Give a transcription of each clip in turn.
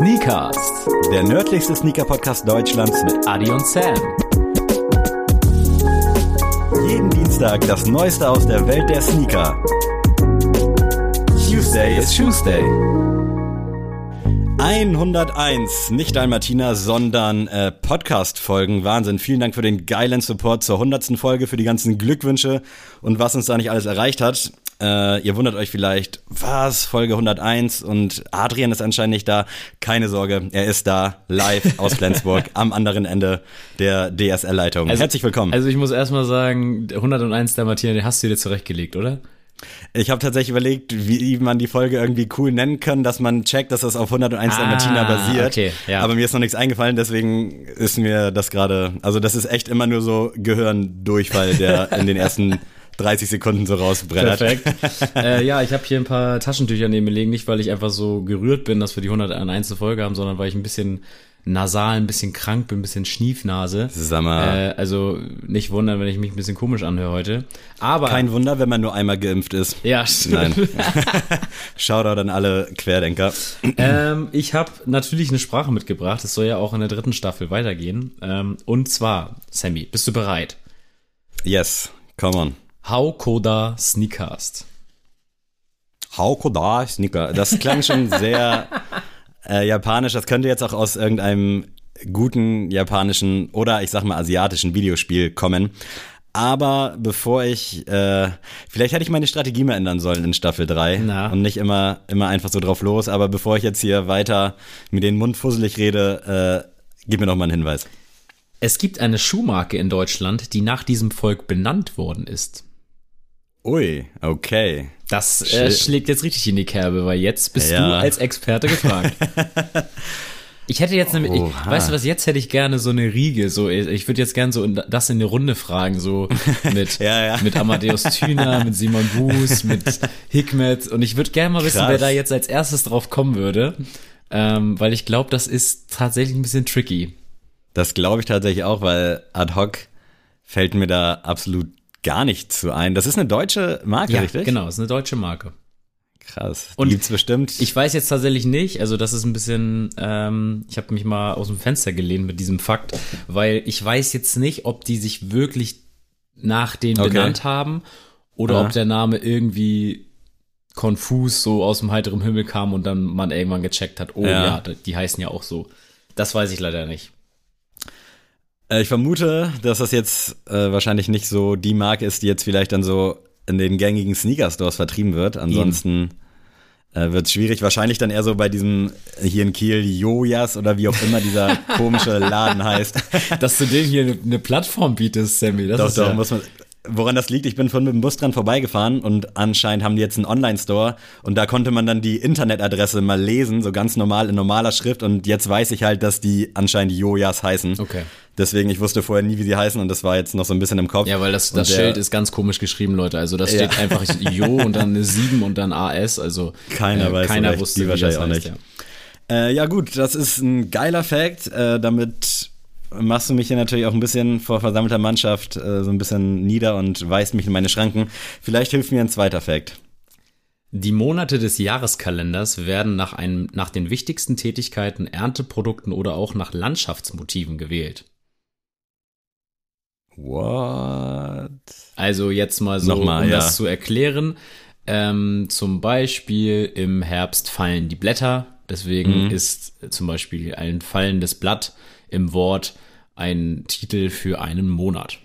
Sneakers, Der nördlichste Sneaker-Podcast Deutschlands mit Adi und Sam. jeden Dienstag das Neueste aus der Welt der Sneaker. Tuesday ist Tuesday. 101, nicht Dalmatiner, sondern äh, Podcast-Folgen. Wahnsinn. Vielen Dank für den geilen Support zur 100. Folge, für die ganzen Glückwünsche und was uns da nicht alles erreicht hat. Äh, ihr wundert euch vielleicht, was, Folge 101 und Adrian ist anscheinend nicht da. Keine Sorge, er ist da, live aus Flensburg, am anderen Ende der DSL-Leitung. Herzlich willkommen. Also ich muss erstmal sagen, 101 der Martina, den hast du dir zurechtgelegt, oder? Ich habe tatsächlich überlegt, wie man die Folge irgendwie cool nennen kann, dass man checkt, dass das auf 101 Ah, Dalmatiner basiert. okay, ja. Aber mir ist noch nichts eingefallen, deswegen ist mir das gerade, also das ist echt immer nur so Gehirndurchfall, der in den ersten 30 Sekunden so rausbrennert. Perfekt. äh, ja, ich habe hier ein paar Taschentücher neben mir liegen, nicht weil ich einfach so gerührt bin, dass wir die 101. Folge haben, sondern weil ich ein bisschen nasal, ein bisschen krank bin, ein bisschen Schniefnase. Sag mal, Äh, also nicht wundern, wenn ich mich ein bisschen komisch anhöre heute. Aber kein Wunder, wenn man nur einmal geimpft ist. ja, Nein. Shoutout an alle Querdenker. ähm, ich habe natürlich eine Sprache mitgebracht. Es soll ja auch in der dritten Staffel weitergehen. Ähm, und zwar, Sammy, bist du bereit? Yes, come on. How Koda Sneakast. Haukoda Sneaker. Das klang schon sehr äh, japanisch. Das könnte jetzt auch aus irgendeinem guten japanischen oder ich sag mal asiatischen Videospiel kommen. Aber bevor ich, äh, vielleicht hätte ich meine Strategie mal ändern sollen in Staffel 3 Na. und nicht immer, immer einfach so drauf los. Aber bevor ich jetzt hier weiter mit den Mund fusselig rede, äh, gib mir noch mal einen Hinweis. Es gibt eine Schuhmarke in Deutschland, die nach diesem Volk benannt worden ist. Ui, okay. Das äh, schlägt jetzt richtig in die Kerbe, weil jetzt bist Ja. du als Experte gefragt. Ich hätte jetzt nämlich, ich, weißt du was, jetzt hätte ich gerne so eine Riege, so, ich würde jetzt gerne so das in eine Runde fragen, so mit, Ja, ja. mit Amadeus Thüner, mit Simon Buß, mit Hikmet und ich würde gerne mal wissen, Krass. wer da jetzt als erstes drauf kommen würde, ähm, weil ich glaube, das ist tatsächlich ein bisschen tricky. Das glaube ich tatsächlich auch, weil ad hoc fällt mir da absolut gar nichts zu ein. Das ist eine deutsche Marke, Ja, richtig? genau, ist eine deutsche Marke. Krass. Und Die gibt's bestimmt. Ich weiß jetzt tatsächlich nicht, also das ist ein bisschen, ähm, ich habe mich mal aus dem Fenster gelehnt mit diesem Fakt, weil ich weiß jetzt nicht, ob die sich wirklich nach denen Okay. benannt haben oder Ja. ob der Name irgendwie konfus so aus dem heiteren Himmel kam und dann man irgendwann gecheckt hat, oh Ja. ja, die heißen ja auch so. Das weiß ich leider nicht. Äh, ich vermute, dass das jetzt äh, wahrscheinlich nicht so die Marke ist, die jetzt vielleicht dann so in den gängigen Sneaker-Stores vertrieben wird. Ansonsten äh, wird es schwierig. Wahrscheinlich dann eher so bei diesem äh, hier in Kiel Jojas oder wie auch immer dieser komische Laden heißt. Dass du denen hier eine, eine Plattform bietest, Sammy, das Doch, ist doch, ja, muss man. Woran das liegt, ich bin von mit dem Bus dran vorbeigefahren und anscheinend haben die jetzt einen Online-Store und da konnte man dann die Internetadresse mal lesen, so ganz normal in normaler Schrift und jetzt weiß ich halt, dass die anscheinend Jojas heißen. Okay. Deswegen, ich wusste vorher nie, wie sie heißen und das war jetzt noch so ein bisschen im Kopf. Ja, weil das, das der- Schild ist ganz komisch geschrieben, Leute. Also das Ja. steht einfach Jo und dann eine 7 und dann AS. Also Keiner weiß so keiner wusste, die wahrscheinlich auch heißt, nicht. ja. Äh, ja gut, das ist ein geiler Fact. Äh, damit machst du mich hier natürlich auch ein bisschen vor versammelter Mannschaft äh, so ein bisschen nieder und weist mich in meine Schranken. Vielleicht hilft mir ein zweiter Fact. Die Monate des Jahreskalenders werden nach, einem, nach den wichtigsten Tätigkeiten, Ernteprodukten oder auch nach Landschaftsmotiven gewählt. What? Also jetzt mal so, Nochmal, um ja. das zu erklären. Ähm, zum Beispiel im Herbst fallen die Blätter. Deswegen Mhm. ist zum Beispiel ein fallendes Blatt im Wort ein Titel für einen Monat.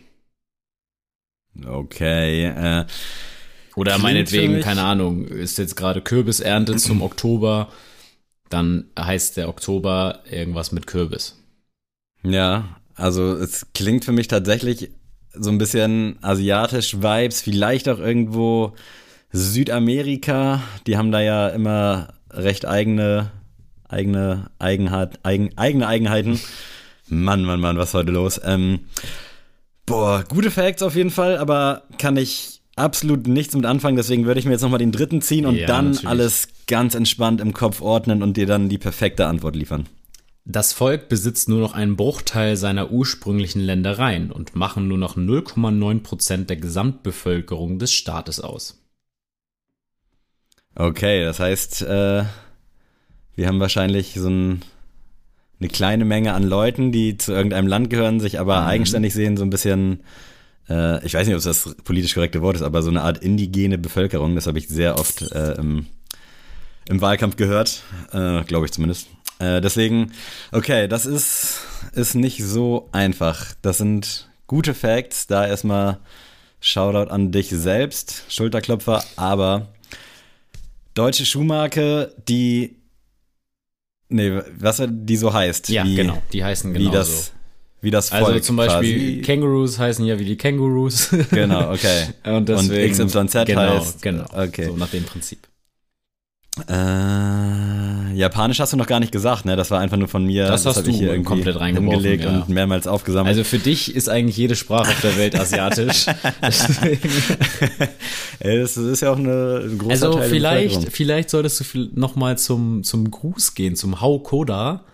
Okay. Äh, Oder meinetwegen, keine Ahnung, ist jetzt gerade Kürbisernte zum Oktober, dann heißt der Oktober irgendwas mit Kürbis. ja, also es klingt für mich tatsächlich so ein bisschen asiatisch Vibes, vielleicht auch irgendwo Südamerika. Die haben da ja immer recht eigene, eigene Eigenheit, eigen, eigene Eigenheiten. Mann, Mann, Mann, was ist heute los? Ähm, boah, gute Facts auf jeden Fall, aber kann ich absolut nichts mit anfangen. Deswegen würde ich mir jetzt nochmal den dritten ziehen und Ja, dann natürlich. alles ganz entspannt im Kopf ordnen und dir dann die perfekte Antwort liefern. Das Volk besitzt nur noch einen Bruchteil seiner ursprünglichen Ländereien und machen nur noch 0,9 Prozent der Gesamtbevölkerung des Staates aus. Okay, das heißt, äh, Wir haben wahrscheinlich so ein, eine kleine Menge an Leuten, die zu irgendeinem Land gehören, sich aber mhm. eigenständig sehen, so ein bisschen, äh, ich weiß nicht, ob es das politisch korrekte Wort ist, aber so eine Art indigene Bevölkerung, das habe ich sehr oft äh, im, im Wahlkampf gehört, äh, glaube ich zumindest. Äh, deswegen, okay, das ist, ist nicht so einfach. Das sind gute Facts. Da erstmal Shoutout an dich selbst, Schulterklopfer, aber deutsche Schuhmarke, die Nee, was die so heißt. Ja, wie, genau. Die heißen genau wie das, so. Wie das Also Volk zum Beispiel quasi. Kängurus heißen ja wie die Kängurus. Genau, okay. Und deswegen. XYZ genau, heißt- Genau. okay. So nach dem Prinzip. Äh, Japanisch hast du noch gar nicht gesagt, ne? Das war einfach nur von mir. Das hast hab ich du hier irgendwie komplett hingelegt ja. und mehrmals aufgesammelt. Also für dich ist eigentlich jede Sprache auf der Welt asiatisch. Ey, das ist ja auch eine, ein großer also Teil vielleicht, vielleicht solltest du noch mal zum, zum Gruß gehen, zum Haukoda.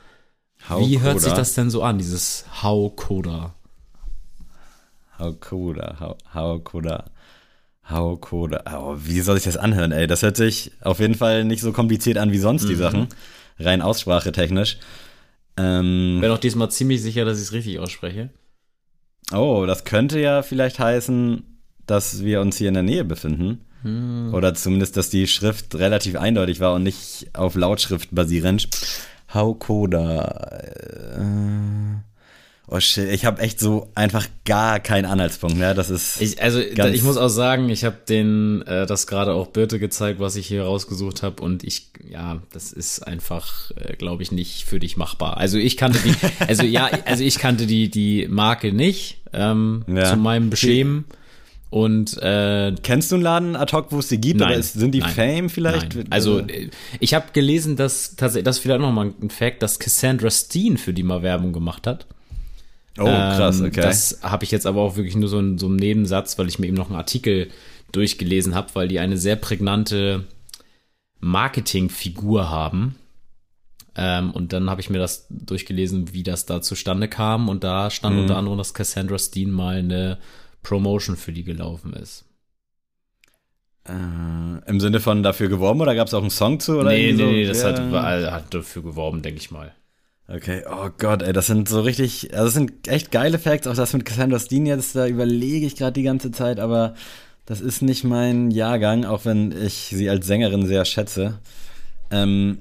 Wie Haukoda. hört sich das denn so an, dieses Haukoda? Haukoda, Hau- Haukoda. Haukoda. Oh, wie soll ich das anhören, ey? Das hört sich auf jeden Fall nicht so kompliziert an wie sonst Mhm. die Sachen. Rein aussprachetechnisch. Ähm, Bin auch diesmal ziemlich sicher, dass ich es richtig ausspreche. oh, das könnte ja vielleicht heißen, dass wir uns hier in der Nähe befinden. Hm. Oder zumindest, dass die Schrift relativ eindeutig war und nicht auf Lautschrift basierend. Haukoda. Äh, oh shit, ich habe echt so einfach gar keinen Anhaltspunkt. Ne? Das ist. Ich, also ich muss auch sagen, ich habe den äh, das gerade auch Birte gezeigt, was ich hier rausgesucht habe und ich ja, das ist einfach, äh, glaube ich, nicht für dich machbar. Also ich kannte die, also ja, also ich kannte die die Marke nicht ähm, Ja. zu meinem Beschämen und äh, Kennst du einen Laden ad hoc, wo es die gibt? Nein, oder ist, sind die nein, Fame vielleicht? Nein. Also äh, ich habe gelesen, dass tatsächlich, das ist vielleicht noch mal ein Fact, dass Cassandra Steen für die mal Werbung gemacht hat. Oh, krass, Ähm, okay. Das habe ich jetzt aber auch wirklich nur so in so einem Nebensatz, weil ich mir eben noch einen Artikel durchgelesen habe, weil die eine sehr prägnante Marketingfigur haben. Ähm, und dann habe ich mir das durchgelesen, wie das da zustande kam. Und da stand Mhm. unter anderem, dass Cassandra Steen mal eine Promotion für die gelaufen ist. äh, Im Sinne von dafür geworben oder gab es auch einen Song zu? Oder nee, nee, so? nee, das Ja. hat, hat dafür geworben, denke ich mal. Okay, oh Gott, ey, das sind so richtig, also das sind echt geile Facts, auch das mit Cassandra Steen jetzt, da überlege ich gerade die ganze Zeit, aber das ist nicht mein Jahrgang, auch wenn ich sie als Sängerin sehr schätze. Ähm,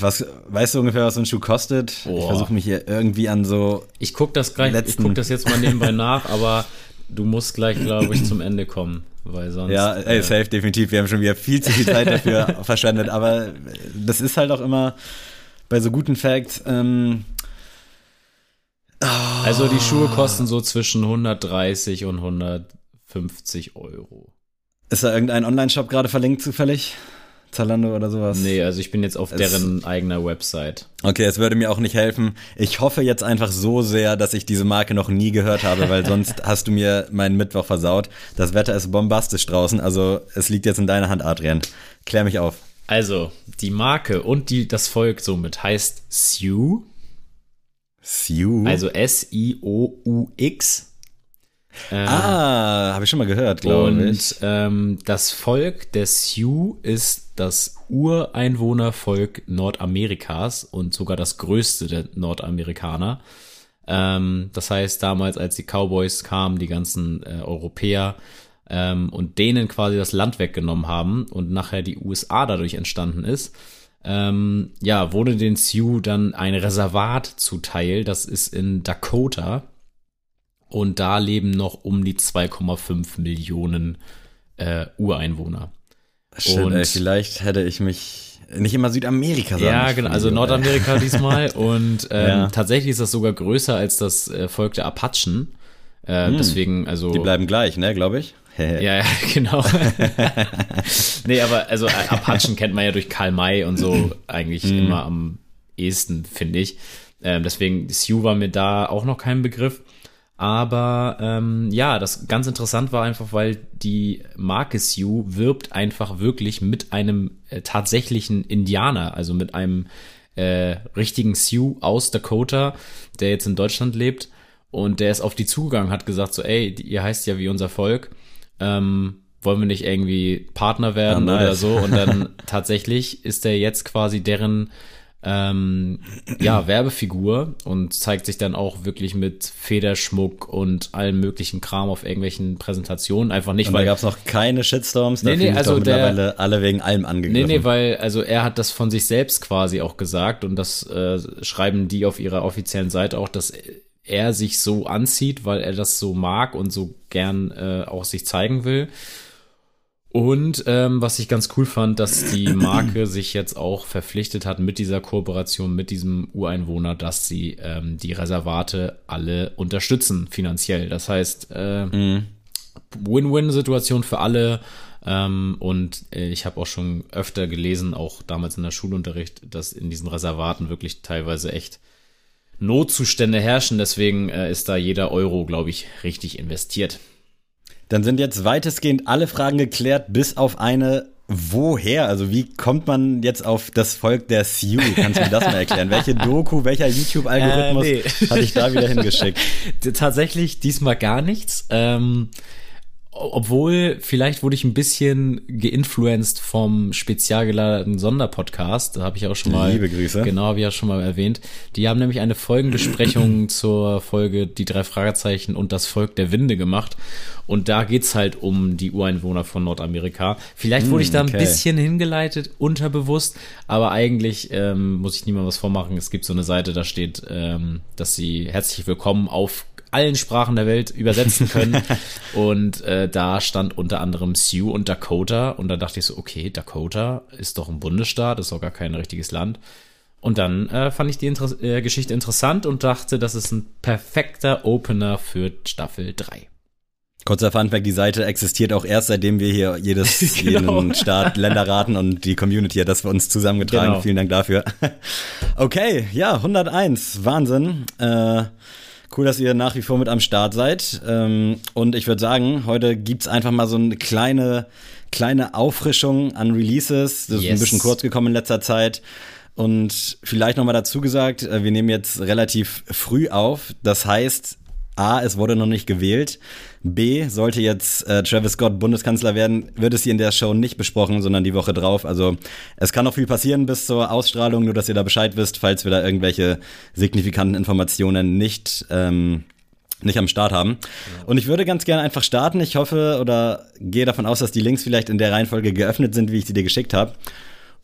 was, weißt du ungefähr, was so ein Schuh kostet? Ich Boah. versuche mich hier irgendwie an so, Ich guck das gleich, ich Letzten- guck das jetzt mal nebenbei nach, aber du musst gleich, glaube ich, zum Ende kommen, weil sonst. ja, ey, äh, safe, definitiv, wir haben schon wieder viel zu viel Zeit dafür verschwendet, aber das ist halt auch immer bei so guten Facts, ähm, Also die Schuhe kosten so zwischen 130 und 150 Euro. ist da irgendein Online-Shop gerade verlinkt zufällig? Zalando oder sowas? Nee, also ich bin jetzt auf Es- deren eigener Website. Okay, es würde mir auch nicht helfen. Ich hoffe jetzt einfach so sehr, dass ich diese Marke noch nie gehört habe, weil sonst hast du mir meinen Mittwoch versaut. Das Wetter ist bombastisch draußen, also es liegt jetzt in deiner Hand, Adrian. Klär mich auf. Also, die Marke und die, das Volk somit heißt Sioux, Sioux? also S-I-O-U-X. Äh, ah, habe ich schon mal gehört, glaube ich. Und ähm, das Volk der Sioux ist das Ureinwohnervolk Nordamerikas und sogar das größte der Nordamerikaner. Ähm, das heißt, damals, als die Cowboys kamen, die ganzen äh, Europäer ähm, und denen quasi das Land weggenommen haben und nachher die USA dadurch entstanden ist, ähm, ja, wurde den Sioux dann ein Reservat zuteil. Das ist in Dakota. Und da leben noch um die 2,5 Millionen äh, Ureinwohner. Shit, und- ey, vielleicht hätte ich mich nicht immer Südamerika sagen. Ja, genau, also Nordamerika diesmal. Und ähm, Ja. tatsächlich ist das sogar größer als das äh, Volk der Apachen. Äh, Deswegen, also. Die bleiben gleich, ne, glaube ich. Ja, ja, genau. nee, aber also Apachen kennt man ja durch Karl May und so eigentlich Mhm. immer am ehesten, finde ich. Ähm, deswegen, Sioux war mir da auch noch kein Begriff. Aber ähm, ja, das ganz interessant war einfach, weil die Marke Sioux wirbt einfach wirklich mit einem äh, tatsächlichen Indianer, also mit einem äh, richtigen Sioux aus Dakota, der jetzt in Deutschland lebt. Und der ist auf die zugegangen, hat gesagt so, ey, ihr heißt ja wie unser Volk. Ähm, wollen wir nicht irgendwie Partner werden Ah, nice. oder so? Und dann tatsächlich ist er jetzt quasi deren ähm, ja, Werbefigur und zeigt sich dann auch wirklich mit Federschmuck und allem möglichen Kram auf irgendwelchen Präsentationen. Einfach nicht, Und da weil gab es noch keine Shitstorms, da Nee, nee, also der- mittlerweile alle wegen allem Nee, angegriffen. nee, weil, also er hat das von sich selbst quasi auch gesagt und das äh, schreiben die auf ihrer offiziellen Seite auch, dass er sich so anzieht, weil er das so mag und so gern äh, auch sich zeigen will. Und ähm, was ich ganz cool fand, dass die Marke sich jetzt auch verpflichtet hat mit dieser Kooperation mit diesem Ureinwohner, dass sie ähm, die Reservate alle unterstützen finanziell. Das heißt, äh, Win-Win-Situation für alle. Ähm, und äh, ich habe auch schon öfter gelesen, auch damals in der Schulunterricht, dass in diesen Reservaten wirklich teilweise echt Notzustände herrschen. Deswegen äh, ist da jeder Euro, glaube ich, richtig investiert. Dann sind jetzt weitestgehend alle Fragen geklärt, bis auf eine, woher? Also wie kommt man jetzt auf das Volk der Sioux? Kannst du mir das mal erklären? Welche Doku, welcher YouTube-Algorithmus Äh, nee. hat dich da wieder hingeschickt? Tatsächlich diesmal gar nichts. Ähm, obwohl, vielleicht wurde ich ein bisschen geinfluenced vom spezial geladerten Sonderpodcast. Da habe ich auch schon mal. Liebe Grüße. Genau, habe ich ja schon mal erwähnt. Die haben nämlich eine Folgenbesprechung zur Folge Die drei Fragezeichen und das Volk der Winde gemacht. Und da geht's halt um die Ureinwohner von Nordamerika. Vielleicht wurde ich da ein okay. bisschen hingeleitet, unterbewusst, aber eigentlich ähm, muss ich niemand was vormachen. Es gibt so eine Seite, da steht, ähm, dass sie herzlich willkommen auf allen Sprachen der Welt übersetzen können. und äh, da stand unter anderem Sioux und Dakota. Und da dachte ich so, okay, Dakota ist doch ein Bundesstaat, ist doch gar kein richtiges Land. Und dann äh, fand ich die Inter äh, Geschichte interessant und dachte, das ist ein perfekter Opener für Staffel 3. Kurzer Funfact, die Seite existiert auch erst, seitdem wir hier jedes, Genau. jeden Staat, Länder raten und die Community hat das für uns zusammengetragen. Genau. Vielen Dank dafür. Okay, ja, 101, Wahnsinn. Äh, cool, dass ihr nach wie vor mit am Start seid. Ähm, und ich würde sagen, heute gibt's einfach mal so eine kleine, kleine Auffrischung an Releases. Das ist ein bisschen kurz gekommen in letzter Zeit. Und vielleicht nochmal dazu gesagt, äh, wir nehmen jetzt relativ früh auf. Das heißt, A, es wurde noch nicht gewählt. B, sollte jetzt äh, Travis Scott Bundeskanzler werden, wird es hier in der Show nicht besprochen, sondern die Woche drauf. Also es kann noch viel passieren bis zur Ausstrahlung, nur dass ihr da Bescheid wisst, falls wir da irgendwelche signifikanten Informationen nicht ähm, nicht am Start haben. Und ich würde ganz gerne einfach starten. Ich hoffe oder gehe davon aus, dass die Links vielleicht in der Reihenfolge geöffnet sind, wie ich sie dir geschickt habe.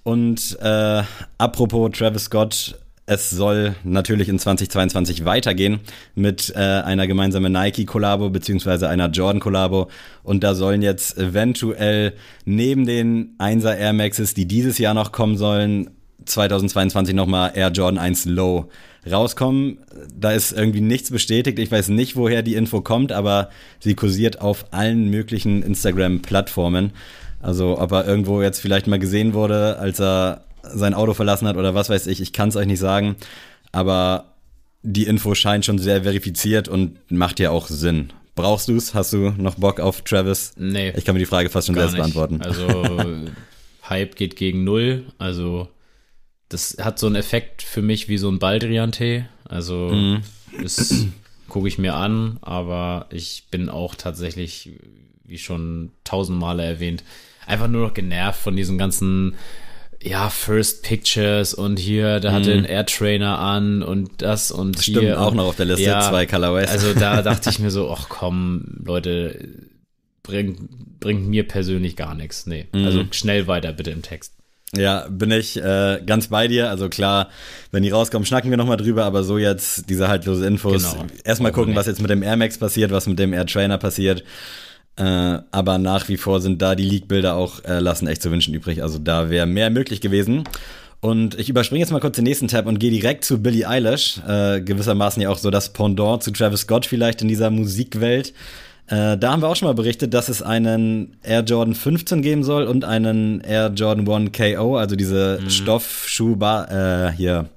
Und äh, apropos Travis Scott, es soll natürlich in 2022 weitergehen mit äh, einer gemeinsamen Nike-Kollabo beziehungsweise einer Jordan-Kollabo. Und da sollen jetzt eventuell neben den 1er Air Maxes, die dieses Jahr noch kommen sollen, 2022 nochmal Air Jordan 1 Low rauskommen. Da ist irgendwie nichts bestätigt. Ich weiß nicht, woher die Info kommt, aber sie kursiert auf allen möglichen Instagram-Plattformen. Also ob er irgendwo jetzt vielleicht mal gesehen wurde, als er sein Auto verlassen hat oder was weiß ich, ich kann es euch nicht sagen. Aber die Info scheint schon sehr verifiziert und macht ja auch Sinn. Brauchst du es? Hast du noch Bock auf Travis? Nee. Ich kann mir die Frage fast schon selbst nicht. beantworten. Also Hype geht gegen Null. Also das hat so einen Effekt für mich wie so ein Baldrian-Tee. Also Mhm. das gucke ich mir an, aber ich bin auch tatsächlich, wie schon tausend Male erwähnt, einfach nur noch genervt von diesen ganzen ja, First Pictures und hier, da hatte ein Air Trainer an und das und Mhm. Stimmt, hier. auch noch auf der Liste, zwei Colorways. Also da dachte ich mir so, ach komm, Leute, bringt, bringt mir persönlich gar nichts. Nee, Mhm. also schnell weiter bitte im Text. Ja, bin ich äh, ganz bei dir. Also klar, wenn die rauskommen, schnacken wir nochmal drüber, aber so jetzt diese haltlose Infos. Genau. Erstmal wir gucken, was jetzt mit dem Air Max passiert, was mit dem Air Trainer passiert. Äh, aber nach wie vor sind da die Leak-Bilder auch, äh, lassen echt zu wünschen übrig. Also da wäre mehr möglich gewesen. Und ich überspringe jetzt mal kurz den nächsten Tab und gehe direkt zu Billie Eilish. Äh, gewissermaßen ja auch so das Pendant zu Travis Scott vielleicht in dieser Musikwelt. Äh, da haben wir auch schon mal berichtet, dass es einen Air Jordan 15 geben soll und einen Air Jordan 1 KO, also diese Stoffschuh, äh, hier,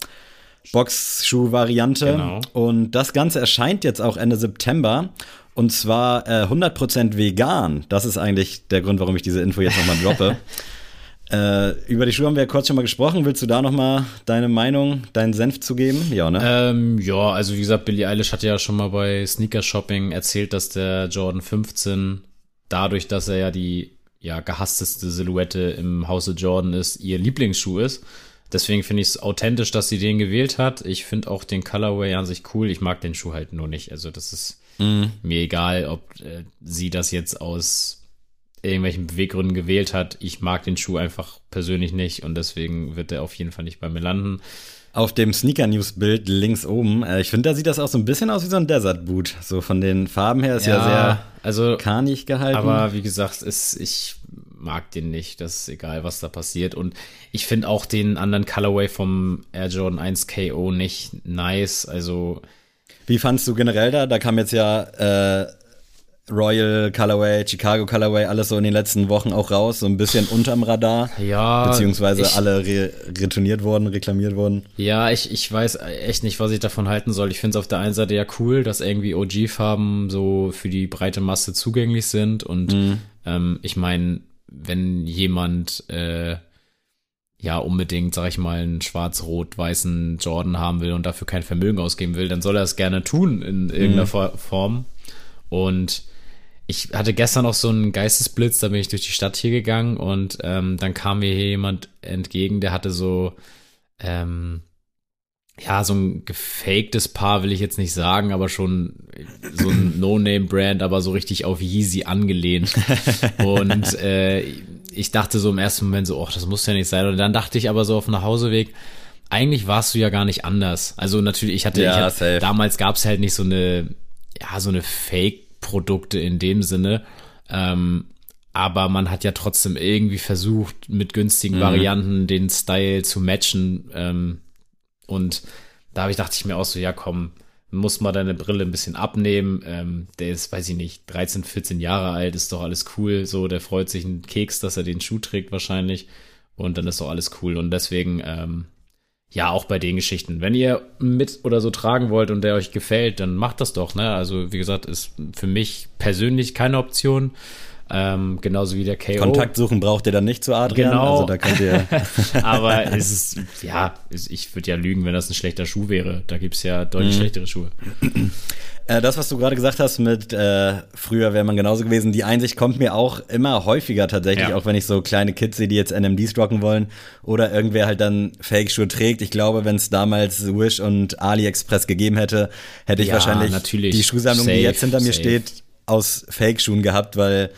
Boxschuh-Variante. Genau. Und das Ganze erscheint jetzt auch Ende September. Und zwar äh, 100% vegan. Das ist eigentlich der Grund, warum ich diese Info jetzt nochmal droppe. äh, über die Schuhe haben wir ja kurz schon mal gesprochen. Willst du da nochmal deine Meinung, deinen Senf zugeben? Ja, ne? Ähm, ja, also wie gesagt, Billie Eilish hat ja schon mal bei Sneaker Shopping erzählt, dass der Jordan 15 dadurch, dass er ja die ja gehassteste Silhouette im Hause Jordan ist, ihr Lieblingsschuh ist. Deswegen finde ich es authentisch, dass sie den gewählt hat. Ich finde auch den Colorway an sich cool. Ich mag den Schuh halt nur nicht. Also das ist mhm. mir egal, ob äh, sie das jetzt aus irgendwelchen Beweggründen gewählt hat. Ich mag den Schuh einfach persönlich nicht und deswegen wird er auf jeden Fall nicht bei mir landen. Auf dem Sneaker News Bild links oben, äh, ich finde, da sieht das auch so ein bisschen aus wie so ein Desert Boot. So von den Farben her ist ja, ja sehr also, karnig gehalten. Aber wie gesagt, ist, ich mag den nicht. Das ist egal, was da passiert. Und ich finde auch den anderen Colorway vom Air Jordan 1 KO nicht nice. Also. Wie fandst du generell da? Da kam jetzt ja äh, Royal Colorway, Chicago Colorway, alles so in den letzten Wochen auch raus, so ein bisschen unterm Radar. Ja. Beziehungsweise ich, alle re retourniert worden, reklamiert worden. Ja, ich, ich weiß echt nicht, was ich davon halten soll. Ich finde es auf der einen Seite ja cool, dass irgendwie OG-Farben so für die breite Masse zugänglich sind. Und mhm. ähm, ich meine, wenn jemand äh, ja unbedingt, sag ich mal, einen schwarz-rot-weißen Jordan haben will und dafür kein Vermögen ausgeben will, dann soll er es gerne tun in irgendeiner mhm. Form. Und ich hatte gestern auch so einen Geistesblitz, da bin ich durch die Stadt hier gegangen und ähm, dann kam mir hier jemand entgegen, der hatte so, ähm, ja, so ein gefaktes Paar will ich jetzt nicht sagen, aber schon so ein No-Name-Brand, aber so richtig auf Yeezy angelehnt. und äh, ich dachte so im ersten Moment so, ach, das muss ja nicht sein. Und dann dachte ich aber so auf dem Nachhauseweg, eigentlich warst du ja gar nicht anders. Also natürlich, ich hatte, ja, ich hatte damals gab es halt nicht so eine, ja, so eine Fake- Produkte in dem Sinne. Ähm, aber man hat ja trotzdem irgendwie versucht, mit günstigen mhm. Varianten den Style zu matchen. Ähm, und da habe ich, dachte ich mir auch so, ja komm, muss mal deine Brille ein bisschen abnehmen. Ähm, der ist, weiß ich nicht, 13, 14 Jahre alt, ist doch alles cool. So, der freut sich einen Keks, dass er den Schuh trägt wahrscheinlich. Und dann ist doch alles cool. Und deswegen, ähm, ja, auch bei den Geschichten. Wenn ihr mit oder so tragen wollt und der euch gefällt, dann macht das doch. Ne? Also wie gesagt, ist für mich persönlich keine Option. Ähm, genauso wie der KO. Kontakt suchen braucht ihr dann nicht zu Adrian. Genau. Also da könnt ihr. Aber es ist, ja, ich würde ja lügen, wenn das ein schlechter Schuh wäre. Da gibt's ja deutlich mhm. schlechtere Schuhe. Äh, das, was du gerade gesagt hast mit äh, früher wäre man genauso gewesen, die Einsicht kommt mir auch immer häufiger tatsächlich, ja. auch wenn ich so kleine Kids sehe, die jetzt NMDs rocken wollen oder irgendwer halt dann Fake-Schuhe trägt. Ich glaube, wenn es damals Wish und AliExpress gegeben hätte, hätte ich ja, wahrscheinlich die Schuhsammlung, safe, die jetzt hinter mir safe. steht, aus Fake-Schuhen gehabt, weil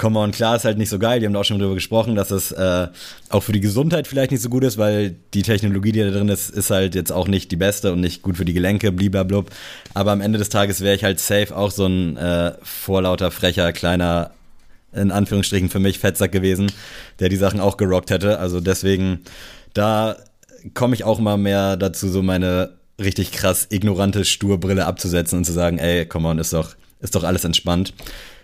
Come on, klar ist halt nicht so geil. Die haben da auch schon drüber gesprochen, dass es äh, auch für die Gesundheit vielleicht nicht so gut ist, weil die Technologie, die da drin ist, ist halt jetzt auch nicht die beste und nicht gut für die Gelenke, bliblablub. Aber am Ende des Tages wäre ich halt safe auch so ein äh, vorlauter, frecher, kleiner, in Anführungsstrichen für mich Fettsack gewesen, der die Sachen auch gerockt hätte. Also deswegen, da komme ich auch mal mehr dazu, so meine richtig krass ignorante Sturbrille abzusetzen und zu sagen, ey, come on, ist doch, ist doch alles entspannt.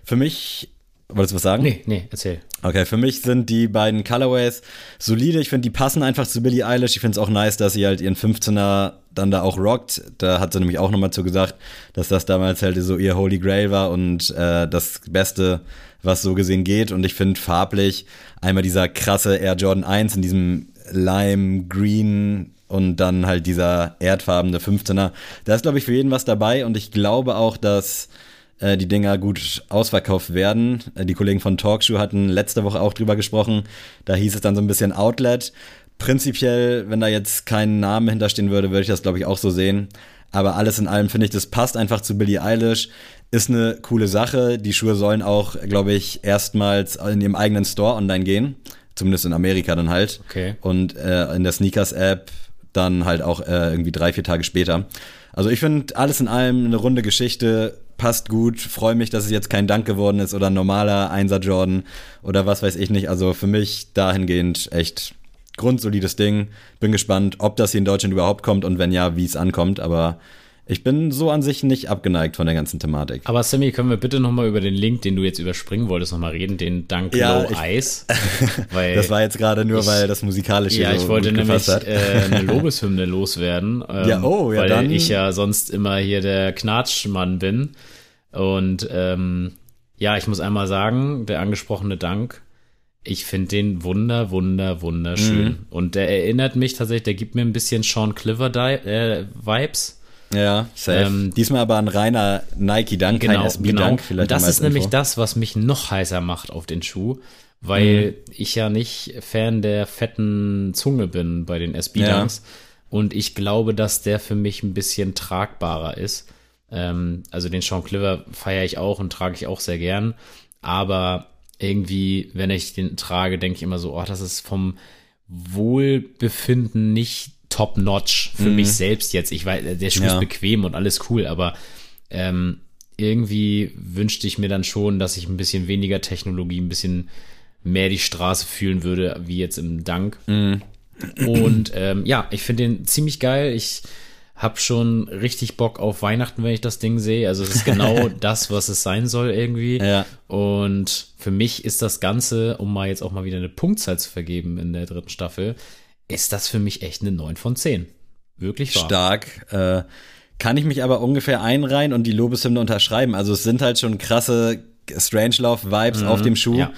Für mich Wolltest du was sagen? Nee, nee, erzähl. Okay, für mich sind die beiden Colorways solide. Ich finde, die passen einfach zu Billie Eilish. Ich finde es auch nice, dass sie halt ihren 15er dann da auch rockt. Da hat sie nämlich auch nochmal zu gesagt, dass das damals halt so ihr Holy Grail war und äh, das Beste, was so gesehen geht. Und ich finde farblich einmal dieser krasse Air Jordan 1 in diesem Lime Green und dann halt dieser erdfarbene 15er. Da ist, glaube ich, für jeden was dabei. Und ich glaube auch, dass äh, die Dinger gut ausverkauft werden. Äh, die Kollegen von Talkshow hatten letzte Woche auch drüber gesprochen. Da hieß es dann so ein bisschen Outlet. Prinzipiell, wenn da jetzt kein Name hinterstehen würde, würde ich das, glaube ich, auch so sehen. Aber alles in allem finde ich, das passt einfach zu Billie Eilish. Ist eine coole Sache. Die Schuhe sollen auch, glaube ich, erstmals in ihrem eigenen Store online gehen. Zumindest in Amerika dann halt. Okay. Und äh, in der Sneakers-App dann halt auch äh, irgendwie drei, vier Tage später. Also ich finde alles in allem eine runde Geschichte passt gut, freue mich, dass es jetzt kein Dank geworden ist oder ein normaler Einser Jordan oder was weiß ich nicht. Also für mich dahingehend echt grundsolides Ding. Bin gespannt, ob das hier in Deutschland überhaupt kommt und wenn ja, wie es ankommt. Aber ich bin so an sich nicht abgeneigt von der ganzen Thematik. Aber Sammy, können wir bitte nochmal über den Link, den du jetzt überspringen wolltest, nochmal reden, den Dank ja, Low Eyes? das war jetzt gerade nur, ich, weil das musikalische Ja, so ich wollte nämlich äh, eine Lobeshymne loswerden. Ähm, ja, oh, ja weil dann. ich ja sonst immer hier der Knatschmann bin. Und ähm, ja, ich muss einmal sagen, der angesprochene Dank, ich finde den wunder, wunder, wunderschön. Mhm. Und der erinnert mich tatsächlich, der gibt mir ein bisschen Sean Cliver äh, Vibes Ja, safe. Ähm, Diesmal aber ein reiner Nike-Dunk, genau, kein SB-Dunk. Genau. Und das ist nämlich das, was mich noch heißer macht auf den Schuh, weil mhm. ich ja nicht Fan der fetten Zunge bin bei den SB-Dunks. Ja. Und ich glaube, dass der für mich ein bisschen tragbarer ist. Ähm, also den Sean Cliver feiere ich auch und trage ich auch sehr gern. Aber irgendwie, wenn ich den trage, denke ich immer so, oh, das ist vom Wohlbefinden nicht top-notch für mhm. mich selbst jetzt. Ich weiß, der Schuh ja. ist bequem und alles cool, aber ähm, irgendwie wünschte ich mir dann schon, dass ich ein bisschen weniger Technologie, ein bisschen mehr die Straße fühlen würde, wie jetzt im Dank. Mhm. Und ähm, ja, ich finde den ziemlich geil. Ich habe schon richtig Bock auf Weihnachten, wenn ich das Ding sehe. Also es ist genau das, was es sein soll irgendwie. Ja. Und für mich ist das Ganze, um mal jetzt auch mal wieder eine Punktzahl zu vergeben in der dritten Staffel, ist das für mich echt eine 9 von 10. Wirklich wahr. Stark. Äh, kann ich mich aber ungefähr einreihen und die Lobeshymne unterschreiben. Also es sind halt schon krasse Strangelove-Vibes mhm, auf dem Schuh, ja.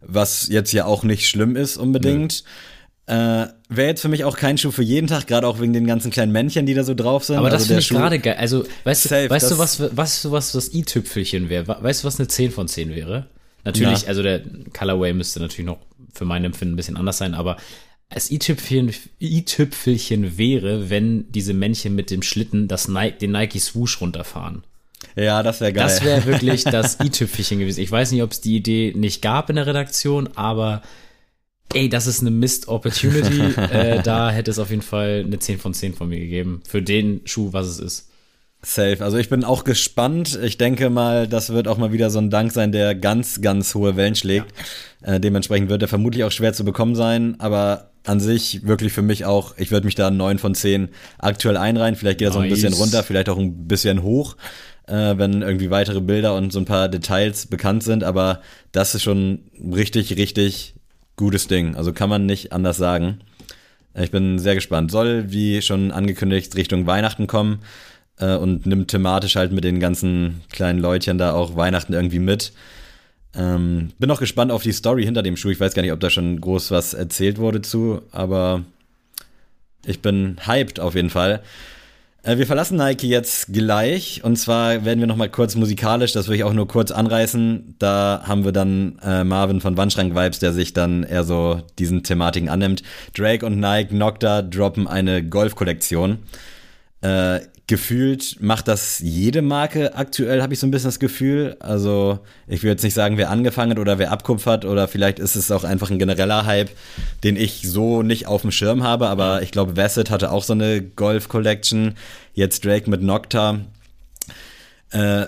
was jetzt ja auch nicht schlimm ist unbedingt. Äh, Wäre jetzt für mich auch kein Schuh für jeden Tag, gerade auch wegen den ganzen kleinen Männchen, die da so drauf sind. Aber das also finde ich gerade geil. Also, weißt, Safe, du, weißt du, was, du, was das i-Tüpfelchen wäre? Weißt du, was eine 10 von 10 wäre? Natürlich, ja. also der Colorway müsste natürlich noch für mein Empfinden ein bisschen anders sein, aber das i-Tüpfelchen wäre, wenn diese Männchen mit dem Schlitten das Nike, den Nike Swoosh runterfahren. Ja, das wäre geil. Das wäre wirklich das i-Tüpfelchen gewesen. Ich weiß nicht, ob es die Idee nicht gab in der Redaktion, aber ey, das ist eine Missed Opportunity. äh, da hätte es auf jeden Fall eine 10 von 10 von mir gegeben. Für den Schuh, was es ist. Safe. Also ich bin auch gespannt. Ich denke mal, das wird auch mal wieder so ein Dank sein, der ganz, ganz hohe Wellen schlägt. Ja. Äh, dementsprechend wird er vermutlich auch schwer zu bekommen sein, aber an sich wirklich für mich auch, ich würde mich da 9 von 10 aktuell einreihen. Vielleicht geht er nice. so ein bisschen runter, vielleicht auch ein bisschen hoch, äh, wenn irgendwie weitere Bilder und so ein paar Details bekannt sind, aber das ist schon richtig, richtig gutes Ding. Also kann man nicht anders sagen. Ich bin sehr gespannt. Soll, wie schon angekündigt, Richtung Weihnachten kommen äh, und nimmt thematisch halt mit den ganzen kleinen Leutchen da auch Weihnachten irgendwie mit. Ähm, bin auch gespannt auf die Story hinter dem Schuh. Ich weiß gar nicht, ob da schon groß was erzählt wurde zu, aber ich bin hyped auf jeden Fall. Äh, wir verlassen Nike jetzt gleich und zwar werden wir noch mal kurz musikalisch, das will ich auch nur kurz anreißen. Da haben wir dann äh, Marvin von Wandschrank Vibes, der sich dann eher so diesen Thematiken annimmt. Drake und Nike Nocta droppen eine Golf-Kollektion. Äh, gefühlt macht das jede Marke aktuell, habe ich so ein bisschen das Gefühl. Also ich will jetzt nicht sagen, wer angefangen hat oder wer abkupfert oder vielleicht ist es auch einfach ein genereller Hype, den ich so nicht auf dem Schirm habe, aber ich glaube, Bassett hatte auch so eine Golf Collection, jetzt Drake mit Nocta. Äh,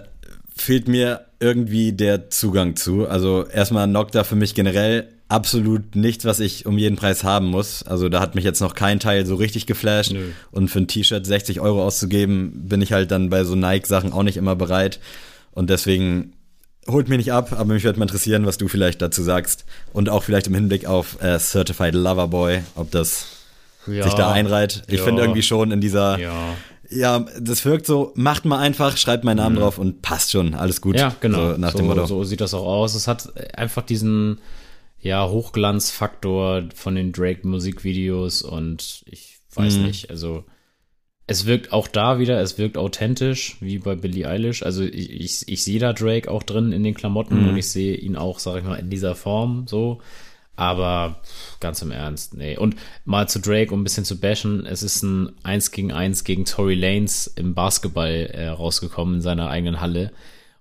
fehlt mir irgendwie der Zugang zu. Also erstmal Nocta für mich generell absolut nichts, was ich um jeden Preis haben muss. Also da hat mich jetzt noch kein Teil so richtig geflasht. Nö. Und für ein T-Shirt 60 Euro auszugeben, bin ich halt dann bei so Nike-Sachen auch nicht immer bereit. Und deswegen holt mich nicht ab, aber mich würde mal interessieren, was du vielleicht dazu sagst. Und auch vielleicht im Hinblick auf äh, Certified Lover Boy, ob das ja. sich da einreiht. Ich ja. finde irgendwie schon in dieser ja. Ja, das wirkt so, macht mal einfach, schreibt meinen Namen mhm. drauf und passt schon, alles gut. Ja, genau. So, nach so, dem Motto. so sieht das auch aus. Es hat einfach diesen, ja, Hochglanzfaktor von den Drake-Musikvideos und ich weiß mhm. nicht, also es wirkt auch da wieder, es wirkt authentisch, wie bei Billie Eilish. Also ich, ich, ich sehe da Drake auch drin in den Klamotten mhm. und ich sehe ihn auch, sag ich mal, in dieser Form so. Aber ganz im Ernst, nee. Und mal zu Drake, um ein bisschen zu bashen, es ist ein 1 gegen 1 gegen Tory Lanes im Basketball äh, rausgekommen in seiner eigenen Halle.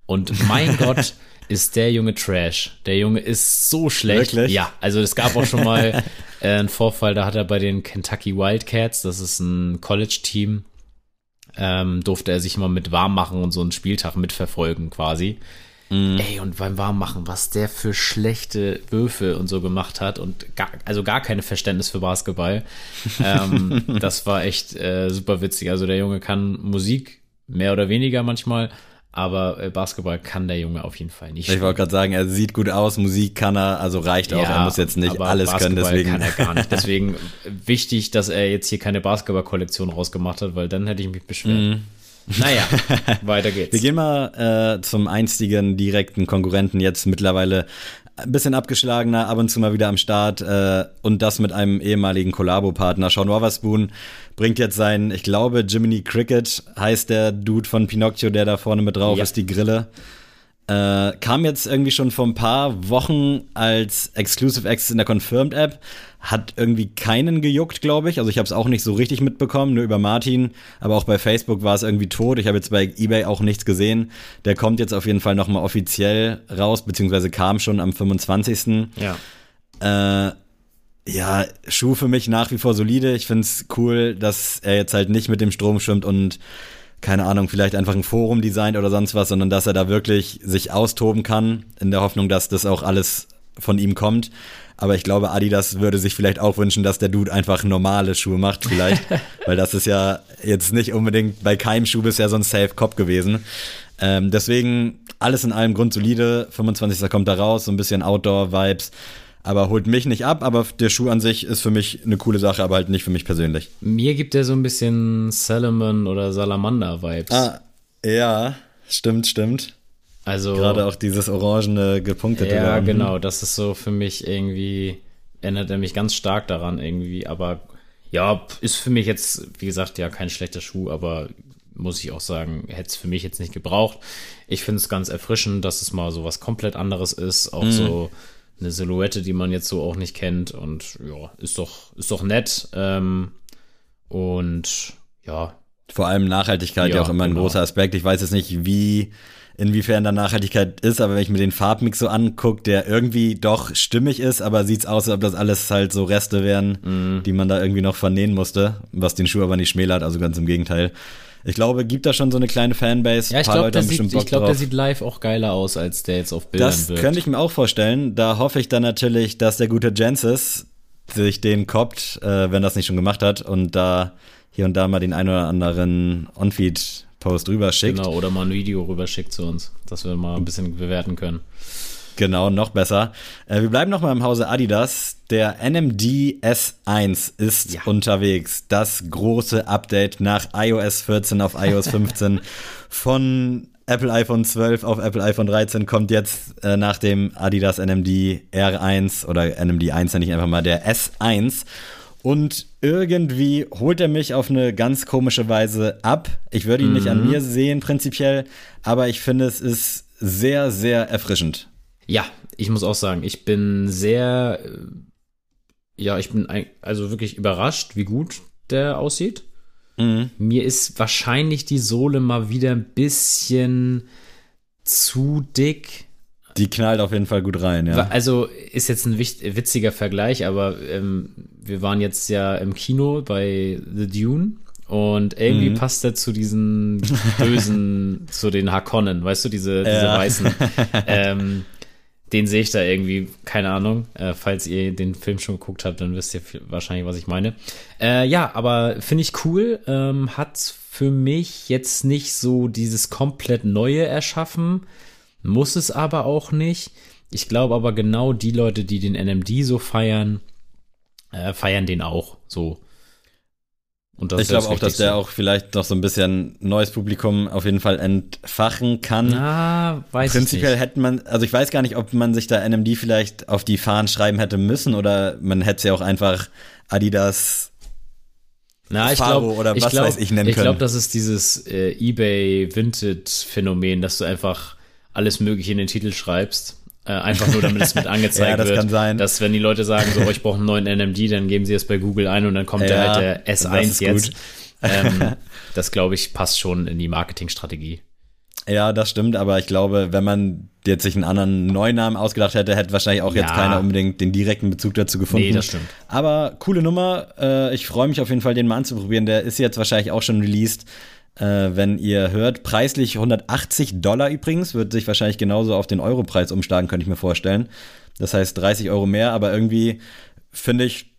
Und mein Gott, ist der Junge Trash. Der Junge ist so schlecht. Wirklich? Ja, also es gab auch schon mal äh, einen Vorfall, da hat er bei den Kentucky Wildcats, das ist ein College-Team, ähm, durfte er sich mal mit warm machen und so einen Spieltag mitverfolgen quasi. Mm. Ey, und beim Warmmachen, was der für schlechte Würfe und so gemacht hat und gar, also gar keine Verständnis für Basketball. ähm, das war echt äh, super witzig. Also der Junge kann Musik, mehr oder weniger manchmal, aber äh, Basketball kann der Junge auf jeden Fall nicht. Ich wollte gerade sagen, er sieht gut aus, Musik kann er, also reicht auch. Ja, er muss jetzt nicht alles Basketball können, deswegen. kann er gar nicht. Deswegen wichtig, dass er jetzt hier keine Basketball-Kollektion rausgemacht hat, weil dann hätte ich mich beschwert. Mm. Naja, weiter geht's. Wir gehen mal äh, zum einstigen direkten Konkurrenten jetzt mittlerweile ein bisschen abgeschlagener, ab und zu mal wieder am Start äh, und das mit einem ehemaligen Kollabo-Partner. Sean Wotherspoon bringt jetzt sein, ich glaube, Jiminy Cricket heißt der Dude von Pinocchio, der da vorne mit drauf ja. ist, die Grille. Äh, kam jetzt irgendwie schon vor ein paar Wochen als Exclusive Access in der Confirmed App. Hat irgendwie keinen gejuckt, glaube ich. Also ich habe es auch nicht so richtig mitbekommen, nur über Martin. Aber auch bei Facebook war es irgendwie tot. Ich habe jetzt bei eBay auch nichts gesehen. Der kommt jetzt auf jeden Fall nochmal offiziell raus, beziehungsweise kam schon am 25. Ja. Äh, ja, Schuh für mich nach wie vor solide. Ich finde es cool, dass er jetzt halt nicht mit dem Strom schwimmt und keine Ahnung, vielleicht einfach ein Forum designt oder sonst was, sondern dass er da wirklich sich austoben kann, in der Hoffnung, dass das auch alles von ihm kommt. Aber ich glaube, Adidas würde sich vielleicht auch wünschen, dass der Dude einfach normale Schuhe macht, vielleicht. weil das ist ja jetzt nicht unbedingt bei keinem Schuh bisher so ein Safe Cop gewesen. Ähm, deswegen alles in allem grundsolide. 25. kommt da raus, so ein bisschen Outdoor-Vibes aber holt mich nicht ab. Aber der Schuh an sich ist für mich eine coole Sache, aber halt nicht für mich persönlich. Mir gibt er so ein bisschen Salomon oder Salamander-Vibes. Ah, ja, stimmt, stimmt. Also gerade auch dieses orangene gepunktete. Ja, Rahmen. genau. Das ist so für mich irgendwie erinnert er mich ganz stark daran irgendwie. Aber ja, ist für mich jetzt wie gesagt ja kein schlechter Schuh, aber muss ich auch sagen, hätte es für mich jetzt nicht gebraucht. Ich finde es ganz erfrischend, dass es mal so was komplett anderes ist. Auch mhm. so eine Silhouette, die man jetzt so auch nicht kennt. Und ja, ist doch, ist doch nett. Ähm, und ja. Vor allem Nachhaltigkeit ja, ja auch immer genau. ein großer Aspekt. Ich weiß jetzt nicht, wie, inwiefern da Nachhaltigkeit ist, aber wenn ich mir den Farbmix so angucke, der irgendwie doch stimmig ist, aber sieht's aus, als ob das alles halt so Reste wären, mm. die man da irgendwie noch vernähen musste, was den Schuh aber nicht schmälert, also ganz im Gegenteil. Ich glaube, gibt da schon so eine kleine Fanbase. Ja, ich glaube, der, sieht, ich glaub, der sieht live auch geiler aus, als der jetzt auf Bildern das wird. Das könnte ich mir auch vorstellen. Da hoffe ich dann natürlich, dass der gute Jensis sich den koppt, äh, wenn das nicht schon gemacht hat und da hier und da mal den ein oder anderen On-Feed-Post rüberschickt. Genau, oder mal ein Video rüberschickt zu uns, dass wir mal ein bisschen bewerten können. Genau, noch besser. Äh, wir bleiben noch mal im Hause Adidas. Der NMD S1 ist ja. unterwegs. Das große Update nach iOS 14 auf iOS 15 von Apple iPhone 12 auf Apple iPhone 13 kommt jetzt äh, nach dem Adidas NMD R1 oder NMD 1 nenne ich einfach mal der S1. Und irgendwie holt er mich auf eine ganz komische Weise ab. Ich würde ihn mhm. nicht an mhm. mir sehen, prinzipiell, aber ich finde, es ist sehr, sehr erfrischend. Ja, ich muss auch sagen, ich bin sehr, äh, ja, ich bin also wirklich überrascht, wie gut der aussieht. Mhm. Mir ist wahrscheinlich die Sohle mal wieder ein bisschen zu dick. Die knallt auf jeden Fall gut rein, ja. Also ist jetzt ein witziger Vergleich, aber ähm, wir waren jetzt ja im Kino bei The Dune und irgendwie mhm. passt er zu diesen bösen, zu den Hakonnen, weißt du, diese, diese ja. weißen. Ähm, den sehe ich da irgendwie, keine Ahnung. Äh, falls ihr den Film schon geguckt habt, dann wisst ihr wahrscheinlich, was ich meine. Äh, ja, aber finde ich cool. Ähm, hat für mich jetzt nicht so dieses komplett Neue erschaffen. Muss es aber auch nicht. Ich glaube aber genau die Leute, die den NMD so feiern, äh, feiern den auch so ich glaube auch, dass der so. auch vielleicht noch so ein bisschen neues Publikum auf jeden Fall entfachen kann. Ah, weiß Prinzipiell ich nicht. hätte man, also ich weiß gar nicht, ob man sich da NMD vielleicht auf die Fahnen schreiben hätte müssen oder man hätte es ja auch einfach Adidas na, ich glaube, oder was glaub, weiß ich nennen ich können. Ich glaube, das ist dieses äh, eBay Vintage Phänomen, dass du einfach alles Mögliche in den Titel schreibst äh, einfach nur, damit es mit angezeigt ja, das wird. Kann sein. Dass wenn die Leute sagen, so, oh, ich brauche einen neuen NMD, dann geben sie es bei Google ein und dann kommt ja, halt der S1 jetzt. Ähm, das glaube ich passt schon in die Marketingstrategie. Ja, das stimmt, aber ich glaube, wenn man jetzt sich einen anderen neuen Namen ausgedacht hätte, hätte wahrscheinlich auch ja. jetzt keiner unbedingt den direkten Bezug dazu gefunden. Nee, das stimmt. Aber coole Nummer. Äh, ich freue mich auf jeden Fall, den mal anzuprobieren. Der ist jetzt wahrscheinlich auch schon released äh, wenn ihr hört. Preislich 180 Dollar übrigens, wird sich wahrscheinlich genauso auf den Europreis umschlagen, könnte ich mir vorstellen. Das heißt 30 Euro mehr, aber irgendwie finde ich,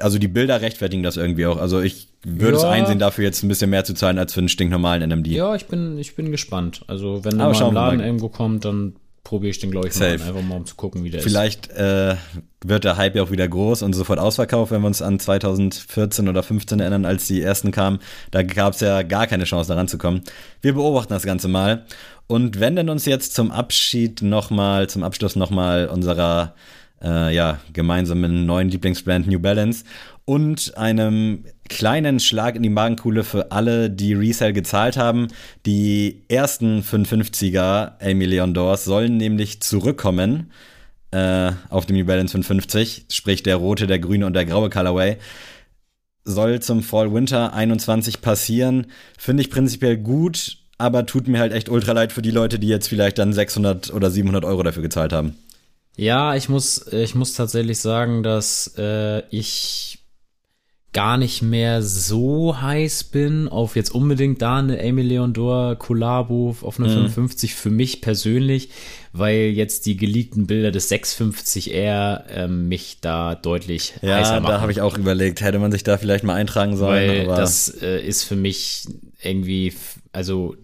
also die Bilder rechtfertigen das irgendwie auch. Also ich würde ja. es einsehen, dafür jetzt ein bisschen mehr zu zahlen als für einen stinknormalen NMD. Ja, ich bin, ich bin gespannt. Also wenn der mal im Laden irgendwo kommt, dann probiere ich den, glaube ich, mal an, einfach mal um zu gucken, wie der Vielleicht, ist. Vielleicht äh, wird der Hype ja auch wieder groß und sofort ausverkauft, wenn wir uns an 2014 oder 15 erinnern, als die ersten kamen. Da gab es ja gar keine Chance, da ranzukommen. Wir beobachten das Ganze mal und wenden uns jetzt zum Abschied nochmal, zum Abschluss nochmal unserer äh, ja, gemeinsamen neuen Lieblingsbrand New Balance und einem kleinen Schlag in die Magenkuhle für alle, die Resale gezahlt haben. Die ersten 550er Amy Leon Doors sollen nämlich zurückkommen äh, auf dem New Balance 550, sprich der rote, der grüne und der graue Colorway. Soll zum Fall Winter 21 passieren. Finde ich prinzipiell gut, aber tut mir halt echt ultra leid für die Leute, die jetzt vielleicht dann 600 oder 700 Euro dafür gezahlt haben. Ja, ich muss, ich muss tatsächlich sagen, dass äh, ich gar nicht mehr so heiß bin auf jetzt unbedingt da eine Amy Leondor Collabo auf eine mhm. 55 für mich persönlich, weil jetzt die geleakten Bilder des 650R ähm, mich da deutlich ja, heißer machen. Ja, da habe ich auch überlegt, hätte man sich da vielleicht mal eintragen sollen. Weil das äh, ist für mich irgendwie, also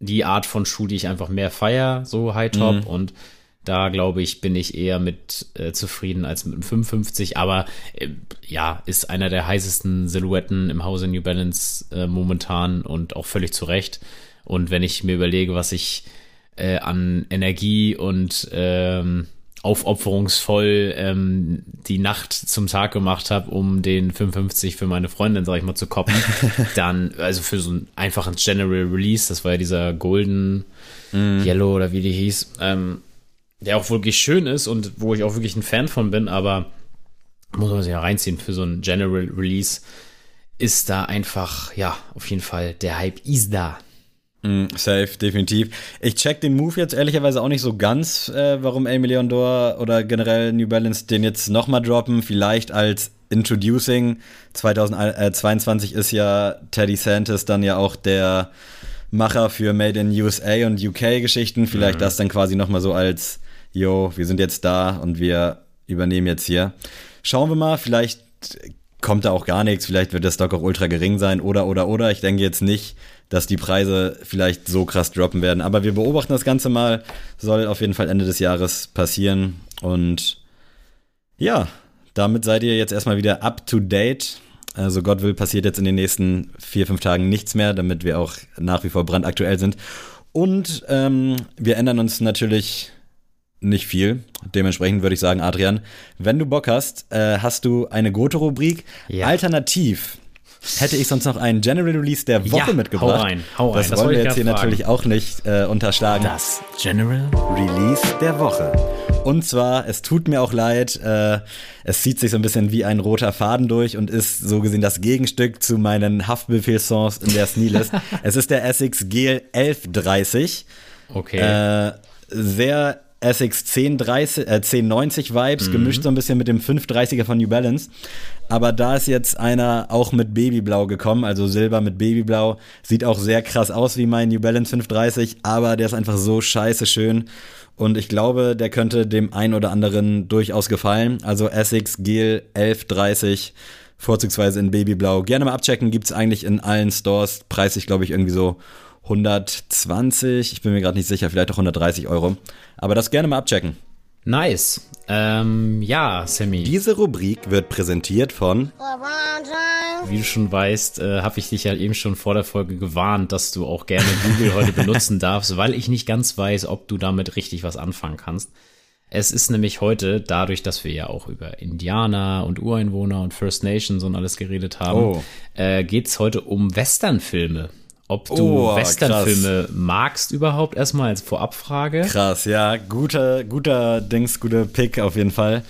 die Art von Schuh, die ich einfach mehr feier, so High Top mhm. und da glaube ich, bin ich eher mit äh, zufrieden als mit einem 55. Aber äh, ja, ist einer der heißesten Silhouetten im Hause New Balance äh, momentan und auch völlig zu Recht. Und wenn ich mir überlege, was ich äh, an Energie und ähm, aufopferungsvoll ähm, die Nacht zum Tag gemacht habe, um den 55 für meine Freundin, sag ich mal, zu koppen, dann, also für so ein einfaches General Release, das war ja dieser Golden mm. Yellow oder wie die hieß, ähm, der auch wirklich schön ist und wo ich auch wirklich ein Fan von bin, aber muss man sich ja reinziehen für so ein General Release, ist da einfach, ja, auf jeden Fall, der Hype ist da. Mm, safe, definitiv. Ich check den Move jetzt ehrlicherweise auch nicht so ganz, äh, warum A Million Door oder generell New Balance den jetzt nochmal droppen. Vielleicht als Introducing. 2022 ist ja Teddy Santis dann ja auch der Macher für Made in USA und UK Geschichten. Vielleicht mhm. das dann quasi nochmal so als yo, wir sind jetzt da und wir übernehmen jetzt hier. Schauen wir mal, vielleicht kommt da auch gar nichts, vielleicht wird der Stock auch ultra gering sein oder oder oder. Ich denke jetzt nicht, dass die Preise vielleicht so krass droppen werden, aber wir beobachten das Ganze mal. Soll auf jeden Fall Ende des Jahres passieren und ja, damit seid ihr jetzt erstmal wieder up to date. Also Gott will, passiert jetzt in den nächsten vier, fünf Tagen nichts mehr, damit wir auch nach wie vor brandaktuell sind. Und ähm, wir ändern uns natürlich nicht viel. Dementsprechend würde ich sagen, Adrian, wenn du Bock hast, äh, hast du eine Goto-Rubrik. Ja. Alternativ hätte ich sonst noch einen General Release der Woche ja, mitgebracht. Hau rein, hau rein. Das, das wollen wir jetzt hier fragen. natürlich auch nicht äh, unterschlagen. Das General Release der Woche. Und zwar, es tut mir auch leid, äh, es zieht sich so ein bisschen wie ein roter Faden durch und ist so gesehen das Gegenstück zu meinen Haftbefehl-Songs in der Sneelist. es ist der Essex GL 1130. Okay. Äh, sehr Essex 1030, äh, 1090 Vibes, mhm. gemischt so ein bisschen mit dem 530er von New Balance. Aber da ist jetzt einer auch mit Babyblau gekommen, also Silber mit Babyblau. Sieht auch sehr krass aus wie mein New Balance 530, aber der ist einfach so scheiße schön. Und ich glaube, der könnte dem einen oder anderen durchaus gefallen. Also Essex Gel 1130, vorzugsweise in Babyblau. Gerne mal abchecken, gibt's eigentlich in allen Stores. Preislich, glaube ich, irgendwie so 120, ich bin mir gerade nicht sicher, vielleicht auch 130 Euro. Aber das gerne mal abchecken. Nice. Ähm, ja, Sammy. Diese Rubrik wird präsentiert von. Wie du schon weißt, äh, habe ich dich ja eben schon vor der Folge gewarnt, dass du auch gerne Google heute benutzen darfst, weil ich nicht ganz weiß, ob du damit richtig was anfangen kannst. Es ist nämlich heute, dadurch, dass wir ja auch über Indianer und Ureinwohner und First Nations und alles geredet haben, oh. äh, geht es heute um Westernfilme ob du oh, Westernfilme magst überhaupt erstmal als Vorabfrage. Krass, ja, guter, guter Dings, guter Pick auf jeden Fall.